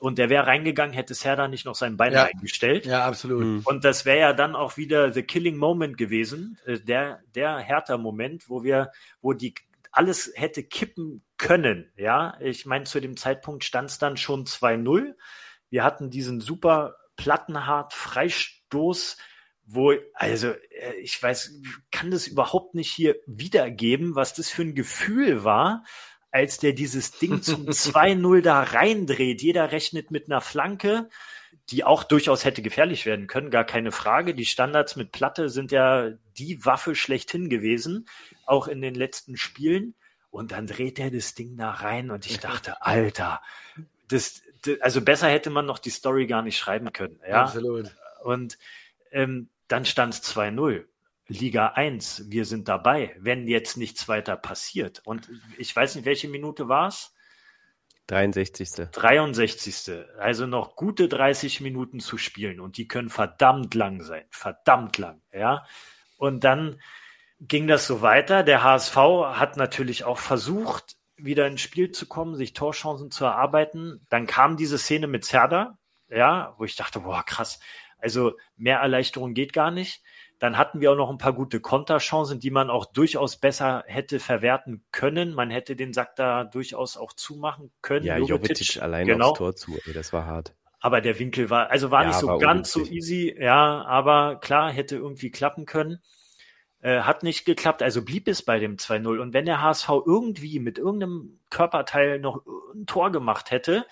Und der wäre reingegangen, hätte Serda nicht noch sein Bein ja. eingestellt. Ja, absolut. Mhm. Und das wäre ja dann auch wieder the killing moment gewesen, äh, der, der härter Moment, wo wir, wo die alles hätte kippen können. Ja, ich meine, zu dem Zeitpunkt stand es dann schon 2-0. Wir hatten diesen super plattenhart Freistoß, wo, also äh, ich weiß, kann das überhaupt nicht hier wiedergeben, was das für ein Gefühl war, als der dieses Ding zum 2-0 da reindreht. Jeder rechnet mit einer Flanke, die auch durchaus hätte gefährlich werden können, gar keine Frage. Die Standards mit Platte sind ja die Waffe schlechthin gewesen, auch in den letzten Spielen. Und dann dreht er das Ding da rein und ich dachte, Alter, das, das also besser hätte man noch die Story gar nicht schreiben können. Ja? Absolut. Und ähm, dann stand es 2-0. Liga 1, wir sind dabei, wenn jetzt nichts weiter passiert. Und ich weiß nicht, welche Minute war es? 63. 63. Also noch gute 30 Minuten zu spielen und die können verdammt lang sein. Verdammt lang, ja. Und dann ging das so weiter. Der HSV hat natürlich auch versucht, wieder ins Spiel zu kommen, sich Torchancen zu erarbeiten. Dann kam diese Szene mit Zerda, ja, wo ich dachte, boah, krass. Also mehr Erleichterung geht gar nicht. Dann hatten wir auch noch ein paar gute Konterchancen, die man auch durchaus besser hätte verwerten können. Man hätte den Sack da durchaus auch zumachen können. Ja, Jovetic allein genau. aufs Tor zu, ey, das war hart. Aber der Winkel war, also war ja, nicht so war ganz so easy, ja, aber klar, hätte irgendwie klappen können. Äh, hat nicht geklappt, also blieb es bei dem 2-0. Und wenn der HSV irgendwie mit irgendeinem Körperteil noch ein Tor gemacht hätte,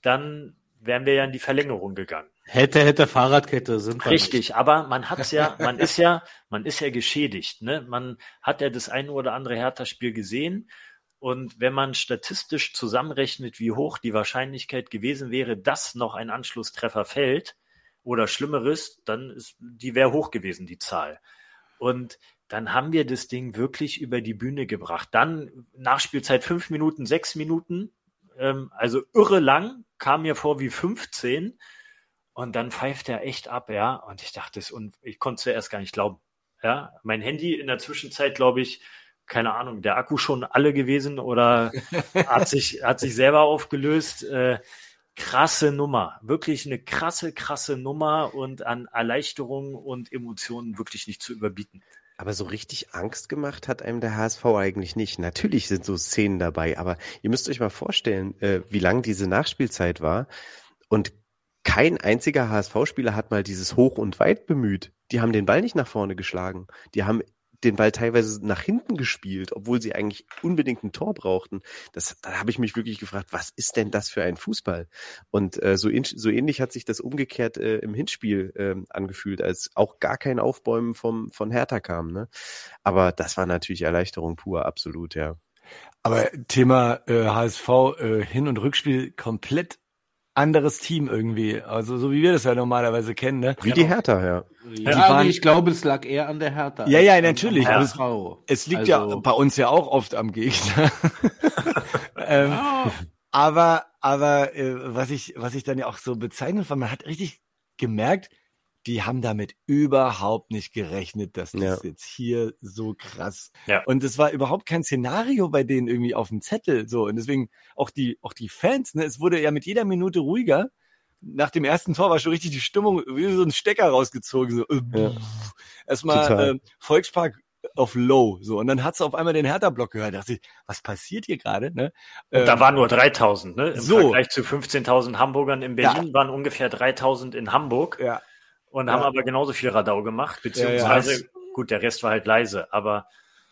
dann wären wir ja in die Verlängerung gegangen. Hätte, hätte Fahrradkette sind wir Richtig, aber man hat's ja, man ist ja, man ist ja geschädigt, ne? Man hat ja das eine oder andere Hertha-Spiel gesehen. Und wenn man statistisch zusammenrechnet, wie hoch die Wahrscheinlichkeit gewesen wäre, dass noch ein Anschlusstreffer fällt oder Schlimmeres, dann ist, die wäre hoch gewesen, die Zahl. Und dann haben wir das Ding wirklich über die Bühne gebracht. Dann Nachspielzeit fünf Minuten, sechs Minuten, ähm, also irre lang, kam mir vor wie 15 und dann pfeift er echt ab, ja. Und ich dachte es und ich konnte es zuerst gar nicht glauben. Ja, mein Handy in der Zwischenzeit, glaube ich, keine Ahnung, der Akku schon alle gewesen oder hat sich, hat sich selber aufgelöst. Äh, krasse Nummer, wirklich eine krasse, krasse Nummer und an Erleichterung und Emotionen wirklich nicht zu überbieten. Aber so richtig Angst gemacht hat einem der HSV eigentlich nicht. Natürlich sind so Szenen dabei, aber ihr müsst euch mal vorstellen, äh, wie lang diese Nachspielzeit war. Und kein einziger HSV-Spieler hat mal dieses Hoch und Weit bemüht. Die haben den Ball nicht nach vorne geschlagen. Die haben den Ball teilweise nach hinten gespielt, obwohl sie eigentlich unbedingt ein Tor brauchten. Das, da habe ich mich wirklich gefragt, was ist denn das für ein Fußball? Und äh, so, in, so ähnlich hat sich das umgekehrt äh, im Hinspiel äh, angefühlt, als auch gar kein Aufbäumen vom, von Hertha kam. Ne? Aber das war natürlich Erleichterung pur, absolut, ja. Aber Thema äh, HSV äh, Hin- und Rückspiel komplett anderes Team irgendwie. Also so wie wir das ja normalerweise kennen, ne? Wie die Hertha, ja. ja waren, ich glaube, es lag eher an der Hertha. Ja, ja, natürlich. Es, es, liegt also, ja bei uns ja auch oft am Gegner. ähm, oh. Aber, aber äh, was ich, was ich dann ja auch so bezeichnet fand, man hat richtig gemerkt, die haben damit überhaupt nicht gerechnet, dass das ja. jetzt hier so krass. Ja. Und es war überhaupt kein Szenario bei denen irgendwie auf dem Zettel so. Und deswegen auch die, auch die Fans, ne, es wurde ja mit jeder Minute ruhiger. Nach dem ersten Tor war schon richtig die Stimmung wie so ein Stecker rausgezogen. So. Äh, ja. Erstmal äh, Volkspark auf Low, so. Und dann hat's auf einmal den Hertha-Block gehört. Da dachte ich, was passiert hier gerade, ne? Und ähm, da waren nur 3000, ne? Im so. Vergleich zu 15.000 Hamburgern in Berlin ja. waren ungefähr 3000 in Hamburg. Ja und ja. haben aber genauso viel Radau gemacht, beziehungsweise, ja, ja. gut, der Rest war halt leise, aber.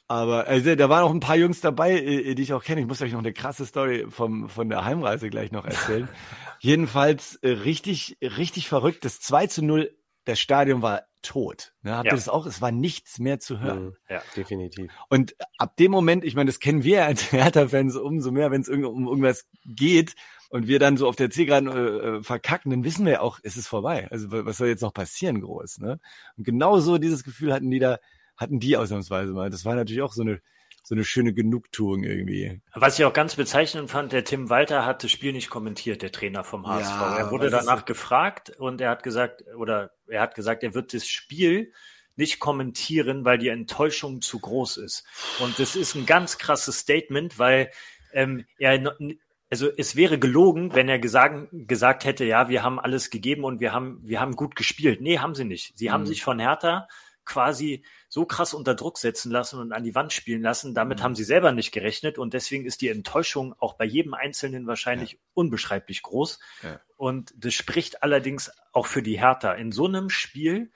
Aber also, da waren auch ein paar Jungs dabei, äh, die ich auch kenne. Ich muss euch noch eine krasse Story vom, von der Heimreise gleich noch erzählen. Jedenfalls äh, richtig, richtig verrückt. Das 2 zu 0, das Stadion war tot. Ne, habt ihr das auch? Es war nichts mehr zu hören. Mhm. Ja, definitiv. Und ab dem Moment, ich meine, das kennen wir als Hertha-Fans umso mehr, wenn es um irgendwas geht, und wir dann so auf der Zielgeraden äh, äh, verkacken, dann wissen wir auch, es ist vorbei. Also was soll jetzt noch passieren groß, ne? Und genau so dieses Gefühl hatten die da, hatten die ausnahmsweise mal. Das war natürlich auch so eine so eine schöne Genugtuung irgendwie. Was ich auch ganz bezeichnend fand, der Tim Walter hat das Spiel nicht kommentiert, der Trainer vom HSV. Ja, er wurde danach so? gefragt und er hat gesagt, oder er hat gesagt, er wird das Spiel nicht kommentieren, weil die Enttäuschung zu groß ist. Und das ist ein ganz krasses Statement, weil ähm, er also es wäre gelogen, wenn er gesagt, gesagt hätte, ja, wir haben alles gegeben und wir haben, wir haben gut gespielt. Nee, haben sie nicht. Sie mhm. haben sich von Hertha quasi so krass unter Druck setzen lassen und an die Wand spielen lassen. Damit mhm. haben sie selber nicht gerechnet und deswegen ist die Enttäuschung auch bei jedem Einzelnen wahrscheinlich ja. unbeschreiblich groß. Ja. Und das spricht allerdings auch für die Hertha. In so einem Spiel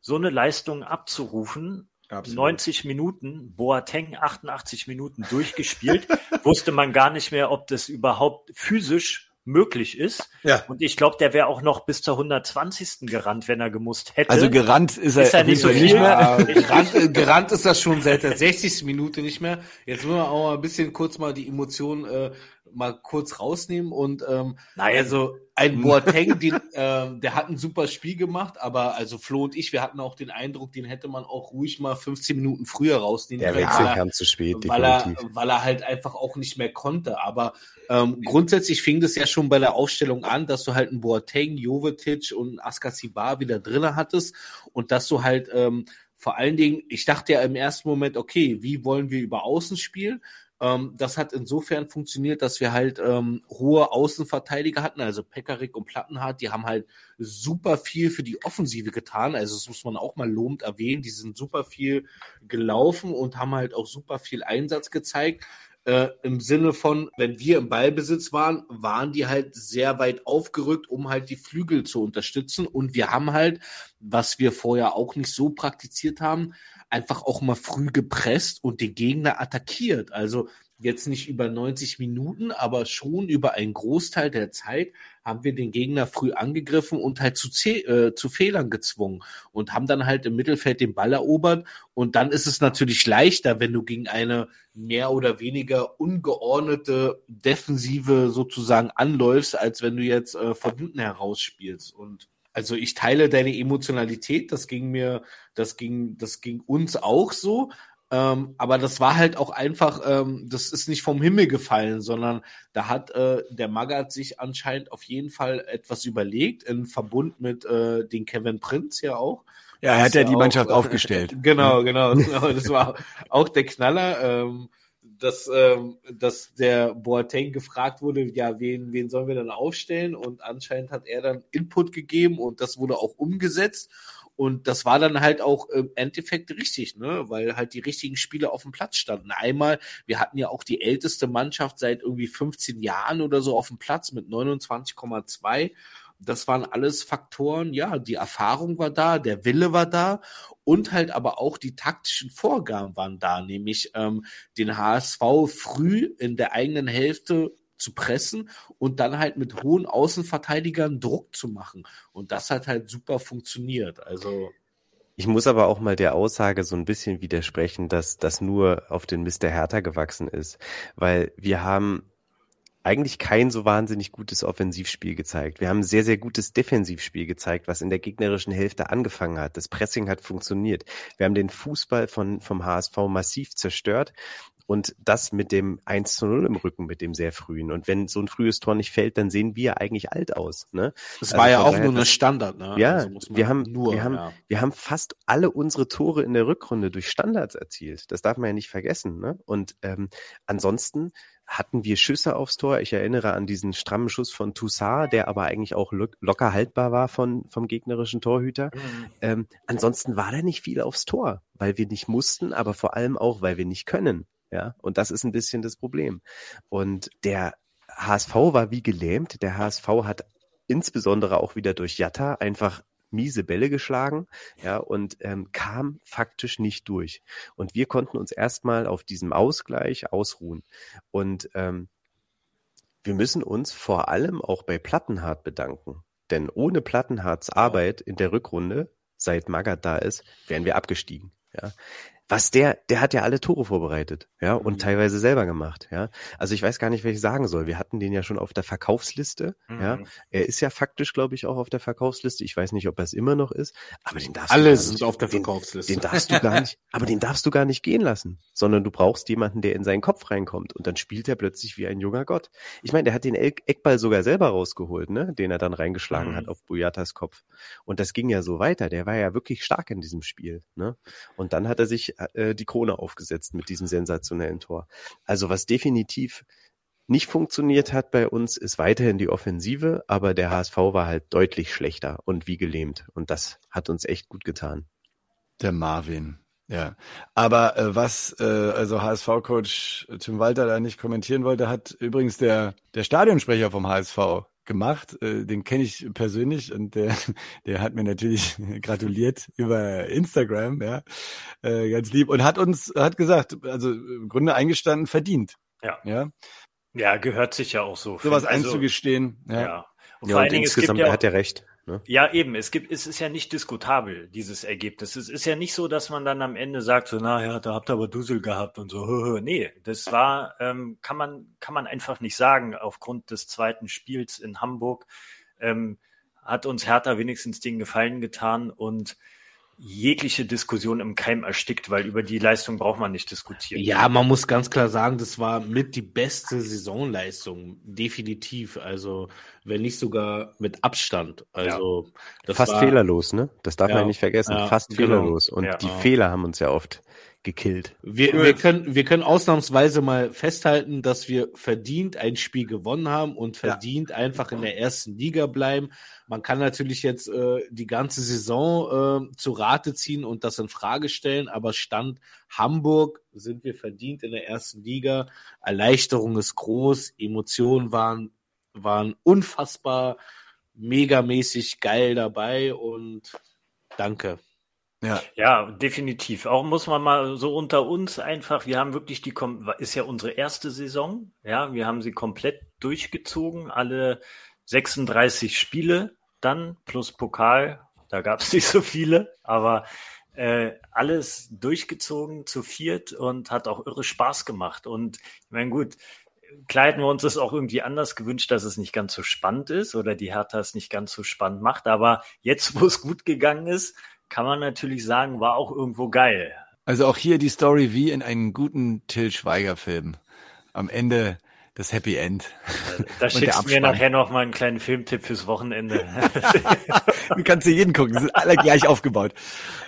so eine Leistung abzurufen, Absolut. 90 Minuten, Boateng 88 Minuten durchgespielt, wusste man gar nicht mehr, ob das überhaupt physisch möglich ist. Ja. Und ich glaube, der wäre auch noch bis zur 120. gerannt, wenn er gemusst hätte. Also gerannt ist er, ist er nicht so viel. Nicht mehr. gerannt, gerannt ist das schon seit der 60. Minute nicht mehr. Jetzt müssen wir auch mal ein bisschen kurz mal die Emotionen äh, mal kurz rausnehmen und ähm, Nein. also ein Boateng, den, ähm, der hat ein super Spiel gemacht, aber also Flo und ich, wir hatten auch den Eindruck, den hätte man auch ruhig mal 15 Minuten früher rausnehmen der können. Der Wechsel kam zu spät, weil er, weil er halt einfach auch nicht mehr konnte. Aber ähm, grundsätzlich fing das ja schon bei der Aufstellung an, dass du halt einen Boateng, Jovetic und Askasibar wieder drinne hattest und dass du halt ähm, vor allen Dingen, ich dachte ja im ersten Moment, okay, wie wollen wir über Außen spielen? Ähm, das hat insofern funktioniert, dass wir halt ähm, hohe Außenverteidiger hatten, also Pekarik und Plattenhardt, die haben halt super viel für die Offensive getan. Also das muss man auch mal lobend erwähnen. Die sind super viel gelaufen und haben halt auch super viel Einsatz gezeigt. Äh, im Sinne von, wenn wir im Ballbesitz waren, waren die halt sehr weit aufgerückt, um halt die Flügel zu unterstützen. Und wir haben halt, was wir vorher auch nicht so praktiziert haben, einfach auch mal früh gepresst und den Gegner attackiert. Also jetzt nicht über 90 Minuten, aber schon über einen Großteil der Zeit haben wir den Gegner früh angegriffen und halt zu, äh, zu Fehlern gezwungen und haben dann halt im Mittelfeld den Ball erobert. Und dann ist es natürlich leichter, wenn du gegen eine mehr oder weniger ungeordnete Defensive sozusagen anläufst, als wenn du jetzt äh, von hinten heraus spielst. Und also ich teile deine Emotionalität, das ging mir, das ging, das ging uns auch so, ähm, aber das war halt auch einfach, ähm, das ist nicht vom Himmel gefallen, sondern da hat äh, der Magath sich anscheinend auf jeden Fall etwas überlegt, in Verbund mit äh, den Kevin Prince ja auch. Ja, er hat ja die auch, Mannschaft äh, aufgestellt. Genau, genau, genau. Das war auch der Knaller. Ähm, dass, ähm, dass der Boateng gefragt wurde, ja, wen, wen sollen wir dann aufstellen? Und anscheinend hat er dann Input gegeben und das wurde auch umgesetzt. Und das war dann halt auch im Endeffekt richtig, ne? weil halt die richtigen Spieler auf dem Platz standen. Einmal, wir hatten ja auch die älteste Mannschaft seit irgendwie 15 Jahren oder so auf dem Platz mit 29,2. Das waren alles Faktoren, ja, die Erfahrung war da, der Wille war da und halt aber auch die taktischen Vorgaben waren da, nämlich ähm, den HSV früh in der eigenen Hälfte zu pressen und dann halt mit hohen Außenverteidigern Druck zu machen. Und das hat halt super funktioniert. Also. Ich muss aber auch mal der Aussage so ein bisschen widersprechen, dass das nur auf den der Hertha gewachsen ist. Weil wir haben eigentlich kein so wahnsinnig gutes Offensivspiel gezeigt. Wir haben ein sehr, sehr gutes Defensivspiel gezeigt, was in der gegnerischen Hälfte angefangen hat. Das Pressing hat funktioniert. Wir haben den Fußball von, vom HSV massiv zerstört und das mit dem 1 zu 0 im Rücken, mit dem sehr frühen. Und wenn so ein frühes Tor nicht fällt, dann sehen wir eigentlich alt aus. Ne? Das also war ja auch nur eine Standard. Ne? Ja, also wir haben, nur, wir, haben, ja. wir haben fast alle unsere Tore in der Rückrunde durch Standards erzielt. Das darf man ja nicht vergessen. Ne? Und ähm, ansonsten hatten wir Schüsse aufs Tor. Ich erinnere an diesen strammen Schuss von Toussaint, der aber eigentlich auch lo locker haltbar war von, vom gegnerischen Torhüter. Mhm. Ähm, ansonsten war da nicht viel aufs Tor, weil wir nicht mussten, aber vor allem auch, weil wir nicht können. Ja, und das ist ein bisschen das Problem. Und der HSV war wie gelähmt. Der HSV hat insbesondere auch wieder durch Jatta einfach miese Bälle geschlagen, ja, und ähm, kam faktisch nicht durch. Und wir konnten uns erstmal auf diesem Ausgleich ausruhen. Und ähm, wir müssen uns vor allem auch bei Plattenhardt bedanken. Denn ohne Plattenhardts Arbeit in der Rückrunde, seit Magath da ist, wären wir abgestiegen. Ja, was der, der hat ja alle Tore vorbereitet, ja, und mhm. teilweise selber gemacht, ja. Also ich weiß gar nicht, was ich sagen soll. Wir hatten den ja schon auf der Verkaufsliste, mhm. ja. Er ist ja faktisch, glaube ich, auch auf der Verkaufsliste. Ich weiß nicht, ob er es immer noch ist, aber den darfst Alle du sind nicht, auf der Verkaufsliste. Den, den darfst du gar nicht, aber den darfst du gar nicht gehen lassen, sondern du brauchst jemanden, der in seinen Kopf reinkommt und dann spielt er plötzlich wie ein junger Gott. Ich meine, der hat den Eckball sogar selber rausgeholt, ne, den er dann reingeschlagen mhm. hat auf Buyatas Kopf. Und das ging ja so weiter. Der war ja wirklich stark in diesem Spiel, ne. Und dann hat er sich äh, die Krone aufgesetzt mit diesem sensationellen Tor. Also was definitiv nicht funktioniert hat bei uns, ist weiterhin die Offensive, aber der HSV war halt deutlich schlechter und wie gelähmt. Und das hat uns echt gut getan. Der Marvin. Ja, aber äh, was äh, also HSV-Coach Tim Walter da nicht kommentieren wollte, hat übrigens der der Stadionsprecher vom HSV gemacht. Äh, den kenne ich persönlich und der, der hat mir natürlich gratuliert über Instagram, ja, äh, ganz lieb und hat uns, hat gesagt, also im Grunde eingestanden, verdient. Ja. Ja, ja gehört sich ja auch so. Sowas also, einzugestehen. Ja. ja. Und ja, vor allen Dingen, insgesamt, es gibt ja, hat er recht. Ne? Ja, eben. Es gibt, es ist ja nicht diskutabel, dieses Ergebnis. Es ist ja nicht so, dass man dann am Ende sagt, so, naja, da habt ihr aber Dussel gehabt und so. Nee, das war, ähm, kann man, kann man einfach nicht sagen aufgrund des zweiten Spiels in Hamburg. Ähm, hat uns Hertha wenigstens den Gefallen getan und jegliche Diskussion im Keim erstickt, weil über die Leistung braucht man nicht diskutieren. Ja, man muss ganz klar sagen, das war mit die beste Saisonleistung, definitiv. Also, wenn nicht sogar mit Abstand. Also, ja. fast war, fehlerlos, ne? Das darf ja, man nicht vergessen. Ja, fast genau. fehlerlos. Und die Fehler haben uns ja oft gekillt. Wir, wir, können, wir können ausnahmsweise mal festhalten, dass wir verdient ein Spiel gewonnen haben und verdient ja. einfach in der ersten Liga bleiben. Man kann natürlich jetzt äh, die ganze Saison äh, zu Rate ziehen und das in Frage stellen, aber Stand Hamburg sind wir verdient in der ersten Liga. Erleichterung ist groß, Emotionen waren, waren unfassbar megamäßig geil dabei und danke. Ja. ja, definitiv. Auch muss man mal so unter uns einfach, wir haben wirklich die, ist ja unsere erste Saison, ja, wir haben sie komplett durchgezogen, alle 36 Spiele dann plus Pokal, da gab es nicht so viele, aber äh, alles durchgezogen zu viert und hat auch irre Spaß gemacht. Und ich meine, gut, hätten wir uns das auch irgendwie anders gewünscht, dass es nicht ganz so spannend ist oder die Hertha es nicht ganz so spannend macht. Aber jetzt, wo es gut gegangen ist, kann man natürlich sagen, war auch irgendwo geil. Also auch hier die Story wie in einem guten Till Schweiger Film. Am Ende das Happy End. Da schickst du mir nachher noch mal einen kleinen Filmtipp fürs Wochenende. du kannst dir jeden gucken, die sind alle gleich aufgebaut.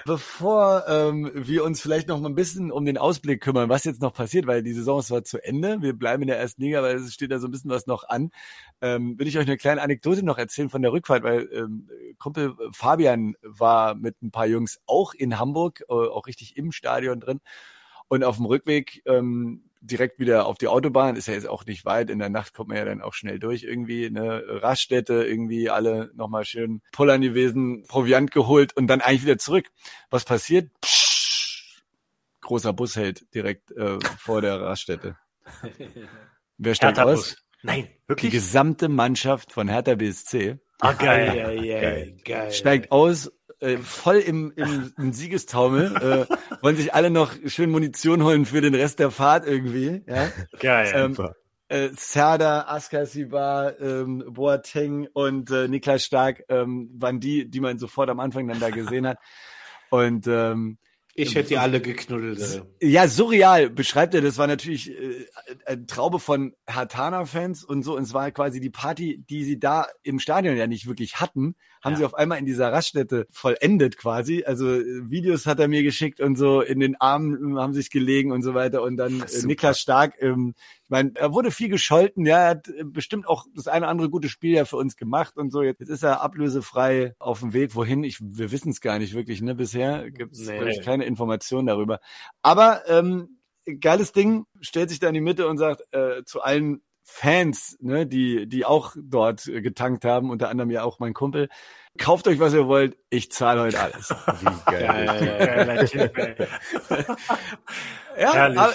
Bevor ähm, wir uns vielleicht noch mal ein bisschen um den Ausblick kümmern, was jetzt noch passiert, weil die Saison ist zwar zu Ende, wir bleiben in der ersten Liga, weil es steht da so ein bisschen was noch an, ähm, will ich euch eine kleine Anekdote noch erzählen von der Rückfahrt, weil ähm, Kumpel Fabian war mit ein paar Jungs auch in Hamburg, äh, auch richtig im Stadion drin. Und auf dem Rückweg ähm, direkt wieder auf die Autobahn, ist ja jetzt auch nicht weit. In der Nacht kommt man ja dann auch schnell durch irgendwie. Ne? Raststätte, irgendwie alle nochmal schön pullern gewesen, Proviant geholt und dann eigentlich wieder zurück. Was passiert? Psch, großer Bus hält direkt äh, vor der Raststätte. Wer steigt Hertha aus? Bus. Nein, wirklich? Die gesamte Mannschaft von Hertha BSC. Ah, geil. Ja, ja, geil. geil. Steigt aus äh, voll im, im, im Siegestaumel, äh, wollen sich alle noch schön Munition holen für den Rest der Fahrt irgendwie. Ja? Geil. Ähm, äh, Serda, Askasiba, ähm, Boateng und äh, Niklas Stark ähm, waren die, die man sofort am Anfang dann da gesehen hat. Und ähm, ich hätte die alle geknuddelt. Äh. Ja, surreal beschreibt er. Das war natürlich äh, eine Traube von Hatana-Fans und so. Und es war quasi die Party, die sie da im Stadion ja nicht wirklich hatten, haben ja. sie auf einmal in dieser Raststätte vollendet quasi. Also äh, Videos hat er mir geschickt und so in den Armen haben sich gelegen und so weiter. Und dann äh, Niklas Stark, ähm, ich meine, er wurde viel gescholten, ja, er hat äh, bestimmt auch das eine oder andere gute Spiel ja für uns gemacht und so. Jetzt ist er ablösefrei auf dem Weg. Wohin? Ich, wir wissen es gar nicht wirklich, ne? Bisher gibt es nee. keine Informationen darüber. Aber ähm, geiles Ding, stellt sich da in die Mitte und sagt äh, zu allen Fans, ne, die, die auch dort getankt haben, unter anderem ja auch mein Kumpel. Kauft euch, was ihr wollt, ich zahle heute alles. Wie geil. ja, aber,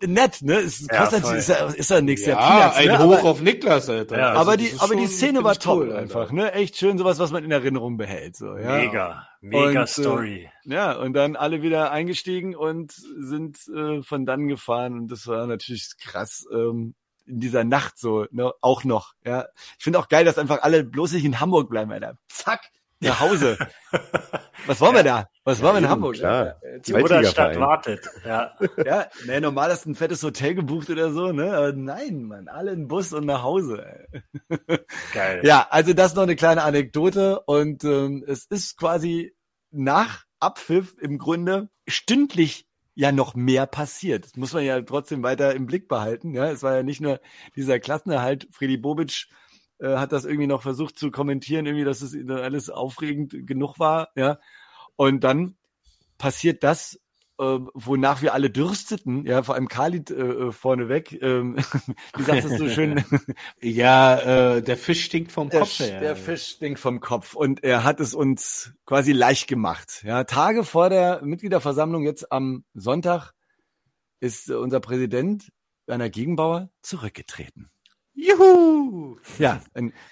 äh, nett, ne? Es kostet, ja, ist, ja, ist ja nichts. Ja, Peanuts, ein ne? Hoch aber, auf Niklas, Alter. Ja, aber also, die, aber die Szene war toll cool, einfach, ne? Echt schön, sowas, was man in Erinnerung behält, so, ja. Mega, mega und, Story. Äh, ja, und dann alle wieder eingestiegen und sind äh, von dann gefahren und das war natürlich krass. Ähm, in dieser Nacht so, ne, auch noch, ja. Ich finde auch geil, dass einfach alle bloß nicht in Hamburg bleiben, Alter. Zack, nach Hause. Was wollen wir da? Was wollen wir in Hamburg? Ja, die Mutterstadt wartet. Ja, ja ne, normal hast du ein fettes Hotel gebucht oder so, ne? Aber nein, man, alle in Bus und nach Hause. Geil. Ja, also das noch eine kleine Anekdote und ähm, es ist quasi nach Abpfiff im Grunde stündlich ja noch mehr passiert. Das muss man ja trotzdem weiter im Blick behalten. Ja, es war ja nicht nur dieser Klassenerhalt. Friedi Bobic äh, hat das irgendwie noch versucht zu kommentieren, irgendwie, dass es alles aufregend genug war. Ja, und dann passiert das, äh, wonach wir alle dürsteten, ja, vor allem Khalid äh, äh vorneweg. Ähm, wie sagst du so schön? ja, äh, der Fisch stinkt vom der Kopf her. Der Fisch stinkt vom Kopf und er hat es uns quasi leicht gemacht. Ja, Tage vor der Mitgliederversammlung jetzt am Sonntag ist unser Präsident Werner Gegenbauer zurückgetreten. Juhu! Ja,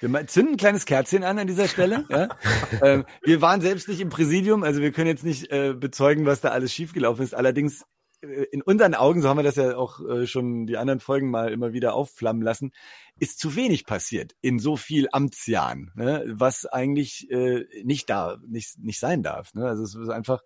wir zünden ein kleines Kerzchen an an dieser Stelle. Ja. ähm, wir waren selbst nicht im Präsidium, also wir können jetzt nicht äh, bezeugen, was da alles schiefgelaufen ist. Allerdings äh, in unseren Augen, so haben wir das ja auch äh, schon die anderen Folgen mal immer wieder aufflammen lassen, ist zu wenig passiert in so viel Amtsjahren, ne, was eigentlich äh, nicht da, nicht, nicht sein darf. Ne? Also es ist einfach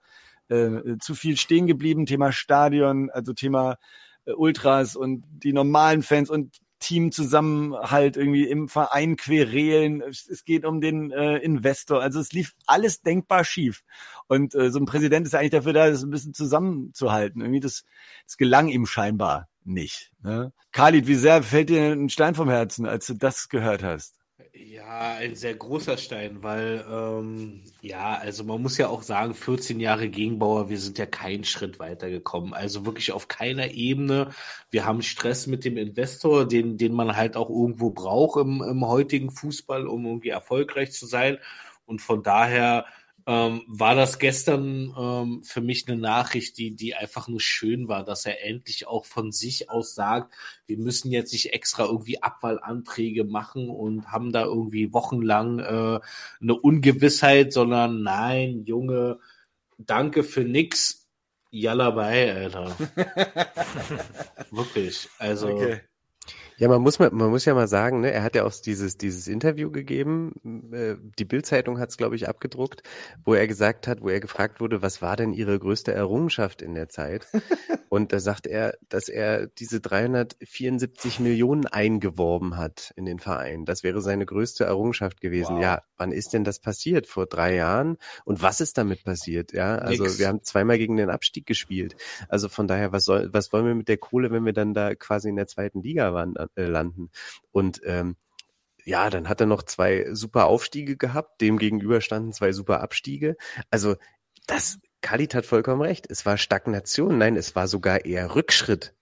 äh, zu viel stehen geblieben, Thema Stadion, also Thema äh, Ultras und die normalen Fans und Teamzusammenhalt irgendwie im Verein querelen. Es geht um den äh, Investor. Also es lief alles denkbar schief. Und äh, so ein Präsident ist eigentlich dafür da, das ein bisschen zusammenzuhalten. Irgendwie das, das gelang ihm scheinbar nicht. Ne? Khalid, wie sehr fällt dir ein Stein vom Herzen, als du das gehört hast? Ja, ein sehr großer Stein, weil ähm, ja, also man muss ja auch sagen, 14 Jahre Gegenbauer, wir sind ja keinen Schritt weitergekommen. Also wirklich auf keiner Ebene. Wir haben Stress mit dem Investor, den, den man halt auch irgendwo braucht im, im heutigen Fußball, um irgendwie erfolgreich zu sein. Und von daher ähm, war das gestern ähm, für mich eine Nachricht, die, die einfach nur schön war, dass er endlich auch von sich aus sagt, wir müssen jetzt nicht extra irgendwie Abwahlanträge machen und haben da irgendwie wochenlang äh, eine Ungewissheit, sondern nein, Junge, danke für nix. Yalla bei, Alter. Wirklich. Also. Okay. Ja, man muss, man muss ja mal sagen, ne, er hat ja auch dieses, dieses Interview gegeben, äh, die Bildzeitung hat es, glaube ich, abgedruckt, wo er gesagt hat, wo er gefragt wurde, was war denn ihre größte Errungenschaft in der Zeit? Und da sagt er, dass er diese 374 Millionen eingeworben hat in den Verein. Das wäre seine größte Errungenschaft gewesen. Wow. Ja, wann ist denn das passiert? Vor drei Jahren? Und was ist damit passiert? Ja, also Nix. wir haben zweimal gegen den Abstieg gespielt. Also von daher, was soll, was wollen wir mit der Kohle, wenn wir dann da quasi in der zweiten Liga waren, landen? Und ähm, ja, dann hat er noch zwei super Aufstiege gehabt, dem gegenüber standen zwei super Abstiege. Also das Khalid hat vollkommen recht. Es war Stagnation. Nein, es war sogar eher Rückschritt.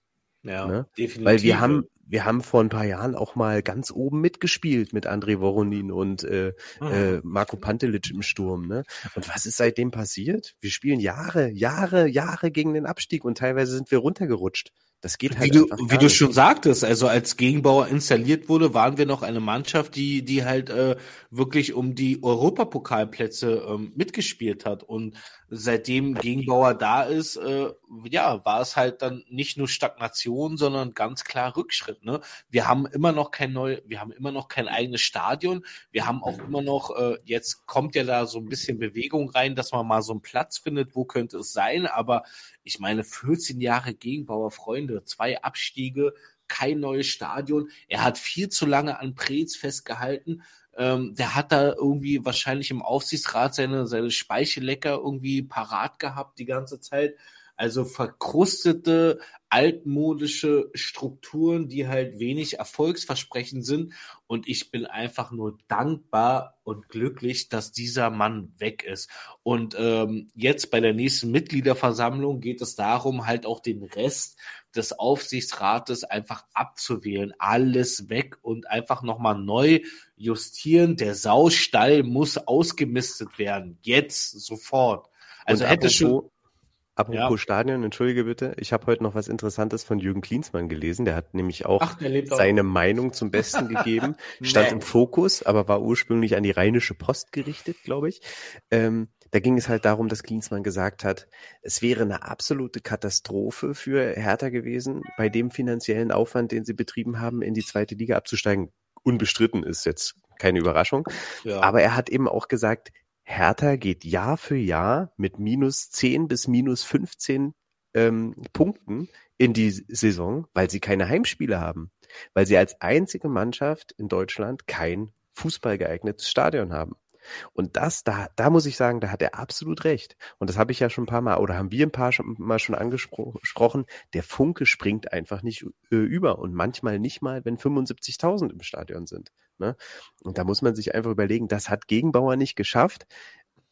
Ja, ne? definitiv. Weil wir haben, wir haben vor ein paar Jahren auch mal ganz oben mitgespielt mit André Voronin und äh, mhm. äh, Marco Pantelic im Sturm. Ne? Und was ist seitdem passiert? Wir spielen Jahre, Jahre, Jahre gegen den Abstieg und teilweise sind wir runtergerutscht. Das geht halt wie du, wie du schon sagtest, also als Gegenbauer installiert wurde, waren wir noch eine Mannschaft, die die halt äh, wirklich um die Europapokalplätze ähm, mitgespielt hat und seitdem Gegenbauer da ist, äh, ja, war es halt dann nicht nur Stagnation, sondern ganz klar Rückschritt. Ne? Wir haben immer noch kein neu, wir haben immer noch kein eigenes Stadion. Wir haben auch immer noch, äh, jetzt kommt ja da so ein bisschen Bewegung rein, dass man mal so einen Platz findet, wo könnte es sein. Aber ich meine, 14 Jahre Gegenbauer Freunde, zwei Abstiege, kein neues Stadion. Er hat viel zu lange an Preetz festgehalten. Ähm, der hat da irgendwie wahrscheinlich im Aufsichtsrat seine, seine Speichellecker irgendwie parat gehabt die ganze Zeit. Also verkrustete, altmodische Strukturen, die halt wenig erfolgsversprechend sind. Und ich bin einfach nur dankbar und glücklich, dass dieser Mann weg ist. Und ähm, jetzt bei der nächsten Mitgliederversammlung geht es darum, halt auch den Rest des Aufsichtsrates einfach abzuwählen. Alles weg und einfach nochmal neu justieren. Der Saustall muss ausgemistet werden. Jetzt, sofort. Also hätte schon Apropos ja. Stadion, entschuldige bitte, ich habe heute noch was Interessantes von Jürgen Klinsmann gelesen. Der hat nämlich auch Ach, seine auch. Meinung zum Besten gegeben. Stand nee. im Fokus, aber war ursprünglich an die Rheinische Post gerichtet, glaube ich. Ähm, da ging es halt darum, dass Klinsmann gesagt hat, es wäre eine absolute Katastrophe für Hertha gewesen, bei dem finanziellen Aufwand, den sie betrieben haben, in die zweite Liga abzusteigen. Unbestritten ist jetzt keine Überraschung. Ja. Aber er hat eben auch gesagt, Hertha geht Jahr für Jahr mit minus 10 bis minus 15 ähm, Punkten in die Saison, weil sie keine Heimspiele haben. Weil sie als einzige Mannschaft in Deutschland kein fußballgeeignetes Stadion haben. Und das, da, da muss ich sagen, da hat er absolut recht. Und das habe ich ja schon ein paar Mal oder haben wir ein paar schon, Mal schon angesprochen. Der Funke springt einfach nicht äh, über und manchmal nicht mal, wenn 75.000 im Stadion sind. Ne? Und da muss man sich einfach überlegen, das hat Gegenbauer nicht geschafft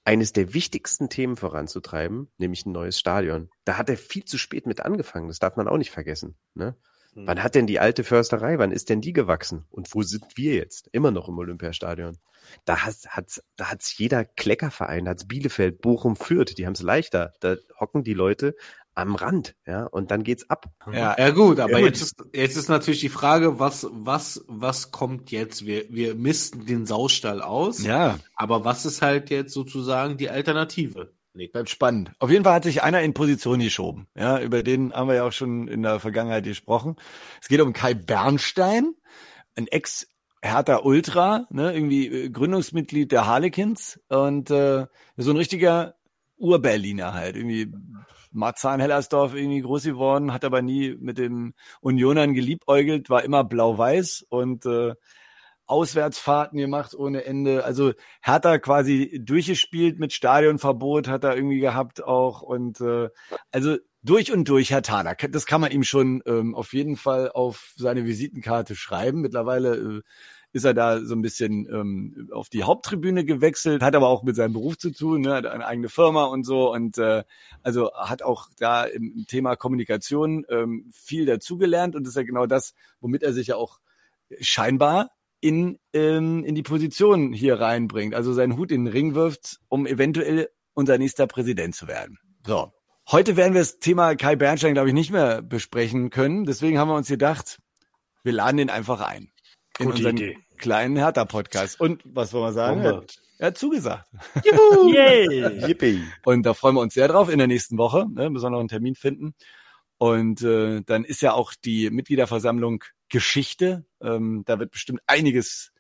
eines der wichtigsten Themen voranzutreiben, nämlich ein neues Stadion. Da hat er viel zu spät mit angefangen, das darf man auch nicht vergessen. Ne? Hm. Wann hat denn die alte Försterei, wann ist denn die gewachsen? Und wo sind wir jetzt? Immer noch im Olympiastadion. Da hat hat's, da hat's jeder Kleckerverein, da hat's Bielefeld, Bochum, Fürth, die haben's leichter. Da hocken die Leute am Rand, ja, und dann geht's ab. Ja, ja gut, aber ja, jetzt ist jetzt ist natürlich die Frage, was was was kommt jetzt? Wir wir misten den Saustall aus. Ja. Aber was ist halt jetzt sozusagen die Alternative? Nee. Bleibt spannend. Auf jeden Fall hat sich einer in Position geschoben. Ja, über den haben wir ja auch schon in der Vergangenheit gesprochen. Es geht um Kai Bernstein, ein Ex Hertha Ultra, ne, irgendwie äh, Gründungsmitglied der Harlequins und äh, so ein richtiger Urberliner halt, irgendwie Marzahn-Hellersdorf irgendwie groß geworden, hat aber nie mit den Unionern geliebäugelt, war immer blau-weiß und äh, Auswärtsfahrten gemacht ohne Ende. Also er quasi durchgespielt mit Stadionverbot, hat er irgendwie gehabt auch. Und äh, also durch und durch Herr Thaler. Das kann man ihm schon ähm, auf jeden Fall auf seine Visitenkarte schreiben. Mittlerweile äh, ist er da so ein bisschen ähm, auf die Haupttribüne gewechselt, hat aber auch mit seinem Beruf zu tun, ne, hat eine eigene Firma und so und äh, also hat auch da im Thema Kommunikation ähm, viel dazugelernt und ist ja genau das, womit er sich ja auch scheinbar in, ähm, in die Position hier reinbringt, also seinen Hut in den Ring wirft, um eventuell unser nächster Präsident zu werden. So. Heute werden wir das Thema Kai Bernstein, glaube ich, nicht mehr besprechen können. Deswegen haben wir uns gedacht, wir laden ihn einfach ein. In Gute unseren Idee. kleinen Hertha-Podcast. Und was wollen wir sagen? Er, er hat zugesagt. Juhu! Yay! Yippie. Und da freuen wir uns sehr drauf in der nächsten Woche. Ne, müssen wir noch einen Termin finden. Und äh, dann ist ja auch die Mitgliederversammlung Geschichte. Ähm, da wird bestimmt einiges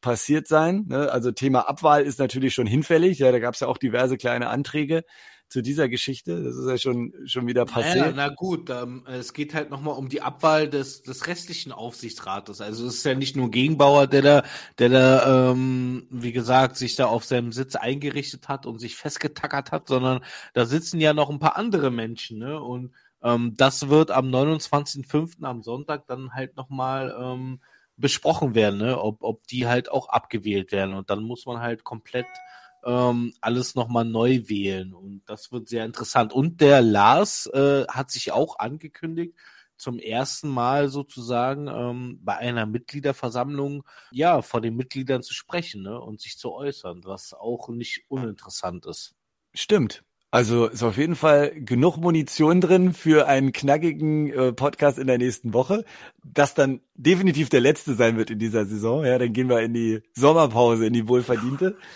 passiert sein. Ne? Also Thema Abwahl ist natürlich schon hinfällig. Ja, da gab es ja auch diverse kleine Anträge zu dieser Geschichte. Das ist ja schon, schon wieder passiert. Naja, na gut, ähm, es geht halt nochmal um die Abwahl des, des restlichen Aufsichtsrates. Also es ist ja nicht nur Gegenbauer, der da, der da, ähm, wie gesagt, sich da auf seinem Sitz eingerichtet hat und sich festgetackert hat, sondern da sitzen ja noch ein paar andere Menschen, ne? Und ähm, das wird am 29.05. am Sonntag dann halt nochmal ähm, besprochen werden, ne? ob, ob die halt auch abgewählt werden. Und dann muss man halt komplett ähm, alles nochmal neu wählen. Und das wird sehr interessant. Und der Lars äh, hat sich auch angekündigt, zum ersten Mal sozusagen ähm, bei einer Mitgliederversammlung ja vor den Mitgliedern zu sprechen ne, und sich zu äußern, was auch nicht uninteressant ist. Stimmt. Also ist auf jeden Fall genug Munition drin für einen knackigen äh, Podcast in der nächsten Woche, das dann definitiv der letzte sein wird in dieser Saison. Ja, dann gehen wir in die Sommerpause, in die wohlverdiente.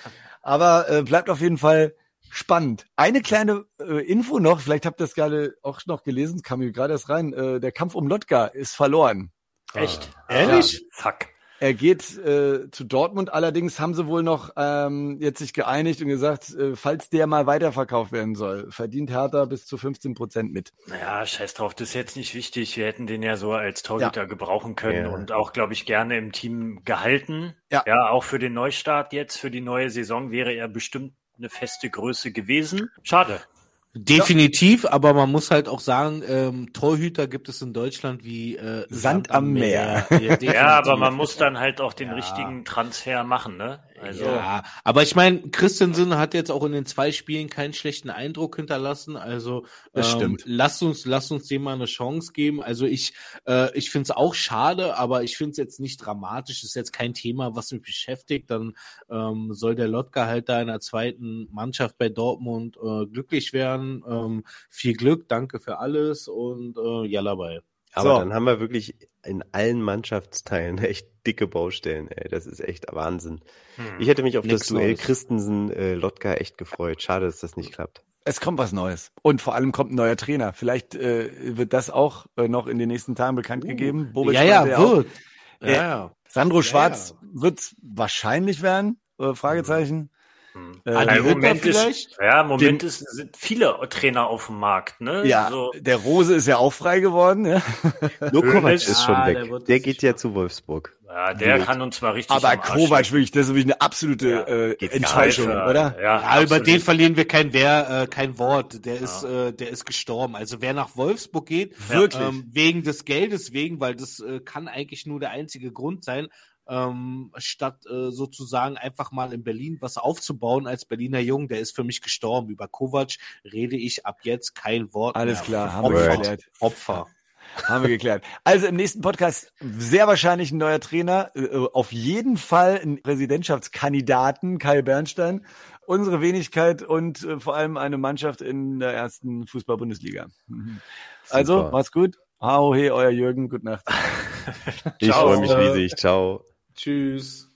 Aber äh, bleibt auf jeden Fall spannend. Eine kleine äh, Info noch, vielleicht habt ihr das gerade auch noch gelesen, kam mir gerade erst rein. Äh, der Kampf um Lotka ist verloren. Echt? Ah. Ehrlich? Ja. Fuck. Er geht äh, zu Dortmund, allerdings haben sie wohl noch ähm, jetzt sich geeinigt und gesagt, äh, falls der mal weiterverkauft werden soll, verdient Hertha bis zu 15 Prozent mit. Naja, scheiß drauf, das ist jetzt nicht wichtig. Wir hätten den ja so als Torhüter ja. gebrauchen können ja. und auch, glaube ich, gerne im Team gehalten. Ja. ja, auch für den Neustart jetzt, für die neue Saison wäre er bestimmt eine feste Größe gewesen. Schade. Definitiv, ja. aber man muss halt auch sagen, ähm, Torhüter gibt es in Deutschland wie äh, Sand, Sand am Meer. Meer. Ja, ja, aber man muss dann halt auch den richtigen Transfer machen, ne? Also. Ja, aber ich meine, Christensen hat jetzt auch in den zwei Spielen keinen schlechten Eindruck hinterlassen. Also das ähm, stimmt. Lasst uns, lasst uns dem mal eine Chance geben. Also ich, äh, ich finde es auch schade, aber ich finde es jetzt nicht dramatisch. Das ist jetzt kein Thema, was mich beschäftigt. Dann ähm, soll der Lotka halt da in der zweiten Mannschaft bei Dortmund äh, glücklich werden. Ähm, viel Glück, danke für alles und äh, ja dabei. Aber so. dann haben wir wirklich in allen Mannschaftsteilen echt dicke Baustellen, ey. Das ist echt Wahnsinn. Hm. Ich hätte mich auf Nix das Duell Christensen-Lotka äh, echt gefreut. Schade, dass das nicht klappt. Es kommt was Neues. Und vor allem kommt ein neuer Trainer. Vielleicht äh, wird das auch äh, noch in den nächsten Tagen bekannt uh. gegeben. Bobic ja, ja, wird. Ja, ja. Sandro Schwarz ja, wird wahrscheinlich werden. Äh, Fragezeichen. Hm. Äh, Im Moment ist, ja, im Moment ist, sind viele Trainer auf dem Markt, ne? Ja, also, der Rose ist ja auch frei geworden, ja. Nur Kovac ist schon ah, weg. Der, der geht ja zu Wolfsburg. Ja, der Gut. kann uns zwar richtig. Aber Kovac wirklich, das ist wirklich eine absolute ja, äh, Enttäuschung, oder? Ja, ja über den verlieren wir kein wer, äh, kein Wort. Der ist, äh, der ist gestorben. Also wer nach Wolfsburg geht, wirklich ähm, wegen des Geldes wegen, weil das äh, kann eigentlich nur der einzige Grund sein ähm, statt äh, sozusagen einfach mal in Berlin was aufzubauen als Berliner Jung, der ist für mich gestorben. Über Kovac rede ich ab jetzt kein Wort Alles mehr. klar, haben wir geklärt. Opfer. Haben wir geklärt. Also im nächsten Podcast sehr wahrscheinlich ein neuer Trainer, äh, auf jeden Fall ein Präsidentschaftskandidaten, Kai Bernstein, unsere Wenigkeit und äh, vor allem eine Mannschaft in der ersten Fußball-Bundesliga. Mhm. Also, mach's gut. Hau, hey, euer Jürgen, gute Nacht. ich freue mich riesig. Ciao. Tschüss.